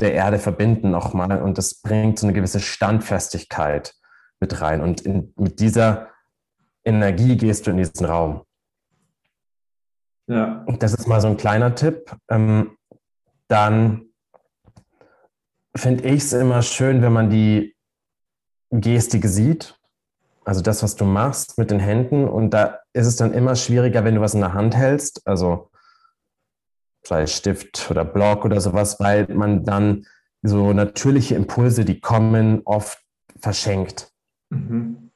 der Erde verbinden nochmal. Und das bringt so eine gewisse Standfestigkeit mit rein. Und in, mit dieser Energie gehst du in diesen Raum. Ja. Das ist mal so ein kleiner Tipp. Ähm, dann finde ich es immer schön, wenn man die Gestik sieht also das, was du machst mit den Händen. Und da ist es dann immer schwieriger, wenn du was in der Hand hältst, also sei Stift oder Block oder sowas, weil man dann so natürliche Impulse, die kommen, oft verschenkt. Mhm.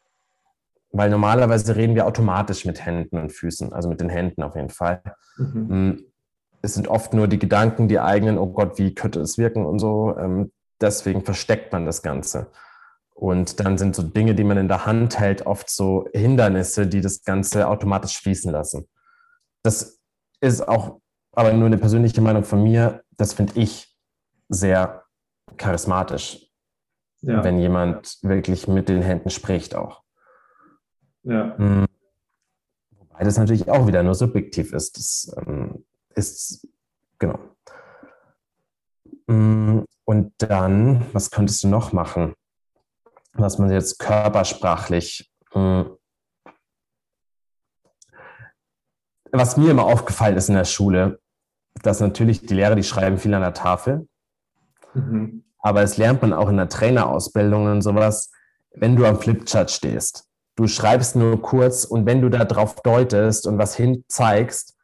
Weil normalerweise reden wir automatisch mit Händen und Füßen, also mit den Händen auf jeden Fall. Mhm. Mm, es sind oft nur die Gedanken, die eigenen, oh Gott, wie könnte es wirken und so. Ähm, deswegen versteckt man das Ganze. Und dann sind so Dinge, die man in der Hand hält, oft so Hindernisse, die das Ganze automatisch fließen lassen. Das ist auch aber nur eine persönliche Meinung von mir. Das finde ich sehr charismatisch, ja. wenn jemand wirklich mit den Händen spricht auch. Ja. Hm. Wobei das natürlich auch wieder nur subjektiv ist. Das ähm, ist, genau. Hm, und dann, was könntest du noch machen? Was man jetzt körpersprachlich. Hm, was mir immer aufgefallen ist in der Schule, dass natürlich die Lehrer, die schreiben viel an der Tafel. Mhm. aber es lernt man auch in der Trainerausbildung und sowas, wenn du am Flipchart stehst. Du schreibst nur kurz und wenn du da drauf deutest und was hin zeigst,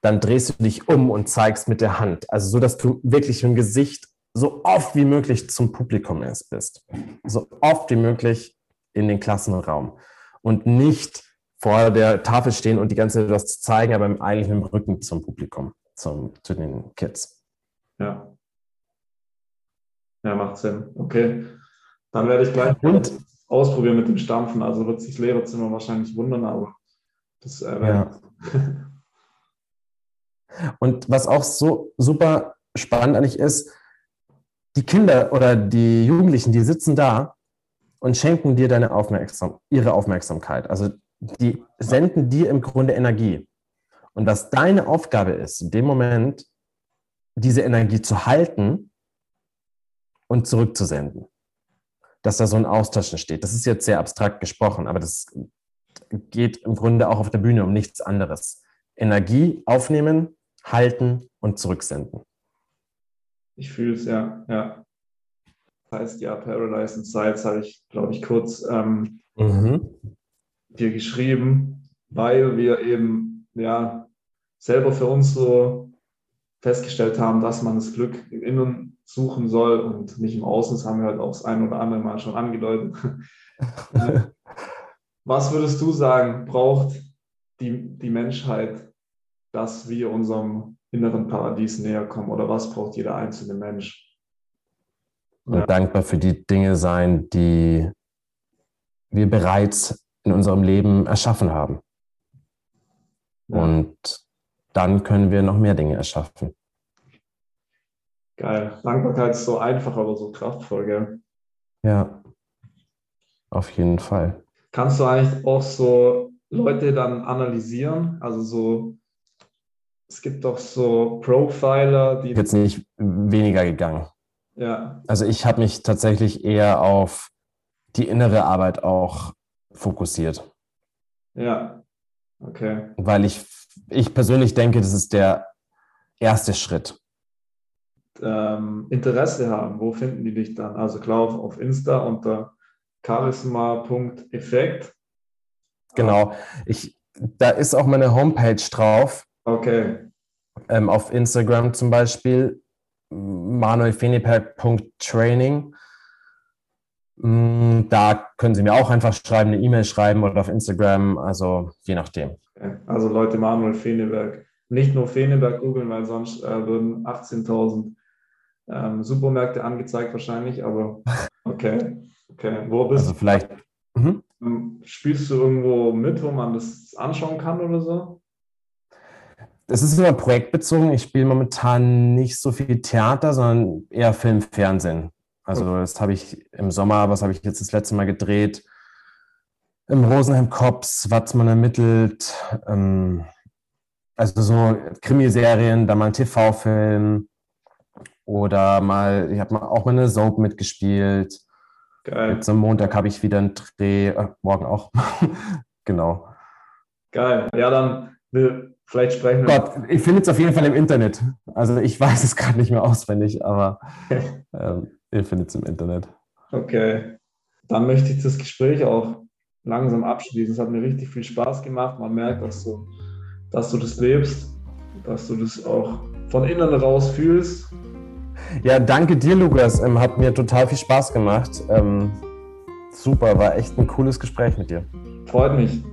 dann drehst du dich um und zeigst mit der Hand. Also so, dass du wirklich im Gesicht so oft wie möglich zum Publikum erst bist. So oft wie möglich in den Klassenraum. Und nicht vor der Tafel stehen und die ganze Zeit was zeigen, aber eigentlich mit dem Rücken zum Publikum, zum, zu den Kids. Ja. Ja, macht Sinn. Okay. Dann werde ich gleich und, ausprobieren mit dem Stampfen. Also wird sich das Lehrerzimmer wahrscheinlich wundern, aber das äh, ja. Und was auch so super spannend eigentlich ist, die Kinder oder die Jugendlichen, die sitzen da und schenken dir deine Aufmerksam ihre Aufmerksamkeit. Also die senden dir im Grunde Energie. Und was deine Aufgabe ist, in dem Moment diese Energie zu halten und zurückzusenden. Dass da so ein Austausch entsteht. Das ist jetzt sehr abstrakt gesprochen, aber das geht im Grunde auch auf der Bühne um nichts anderes. Energie aufnehmen, halten und zurücksenden. Ich fühle es, ja, ja. Das heißt, ja, Paradise and Sides habe ich, glaube ich, kurz ähm, mhm. dir geschrieben, weil wir eben, ja, selber für uns so festgestellt haben, dass man das Glück im Inneren suchen soll und nicht im Außen. Das haben wir halt auch das ein oder andere Mal schon angedeutet. Was würdest du sagen, braucht die, die Menschheit, dass wir unserem inneren Paradies näher kommen? Oder was braucht jeder einzelne Mensch? Und ja. dankbar für die Dinge sein, die wir bereits in unserem Leben erschaffen haben. Ja. Und dann können wir noch mehr Dinge erschaffen. Geil. Dankbarkeit ist so einfach, aber so kraftvoll, gell? Ja, auf jeden Fall. Kannst du eigentlich auch so Leute dann analysieren? Also so, es gibt doch so Profiler, die. Jetzt nicht weniger gegangen. Ja. Also ich habe mich tatsächlich eher auf die innere Arbeit auch fokussiert. Ja, okay. Weil ich ich persönlich denke, das ist der erste Schritt. Ähm, Interesse haben, wo finden die dich dann? Also klar auf Insta unter charisma.effekt. Genau, ich, da ist auch meine Homepage drauf. Okay. Ähm, auf Instagram zum Beispiel manuelfeniperk.training. Mm, da können Sie mir auch einfach schreiben, eine E-Mail schreiben oder auf Instagram, also je nachdem. Also Leute, Manuel Feneberg. Nicht nur Feneberg googeln, weil sonst äh, würden 18.000 ähm, Supermärkte angezeigt wahrscheinlich, aber okay. okay. Wo bist also vielleicht. Mhm. Ähm, spielst du irgendwo mit, wo man das anschauen kann oder so? Es ist immer projektbezogen. Ich spiele momentan nicht so viel Theater, sondern eher Film, Fernsehen. Also das habe ich im Sommer, was habe ich jetzt das letzte Mal gedreht? im Rosenheim Cops, Watzmann ermittelt, ähm, also so Krimiserien, da mal ein TV-Film oder mal, ich habe mal auch mal eine Soap mitgespielt. Geil. Jetzt am Montag habe ich wieder einen Dreh, äh, morgen auch. genau. Geil. Ja, dann will, vielleicht sprechen wir. Gott, ich finde es auf jeden Fall im Internet. Also ich weiß es gerade nicht mehr auswendig, aber ähm, ihr findet es im Internet. Okay. Dann möchte ich das Gespräch auch langsam abschließen. Es hat mir richtig viel Spaß gemacht. Man merkt, dass du, dass du das lebst, dass du das auch von innen raus fühlst. Ja, danke dir, Lukas. Ähm, hat mir total viel Spaß gemacht. Ähm, super, war echt ein cooles Gespräch mit dir. Freut mich.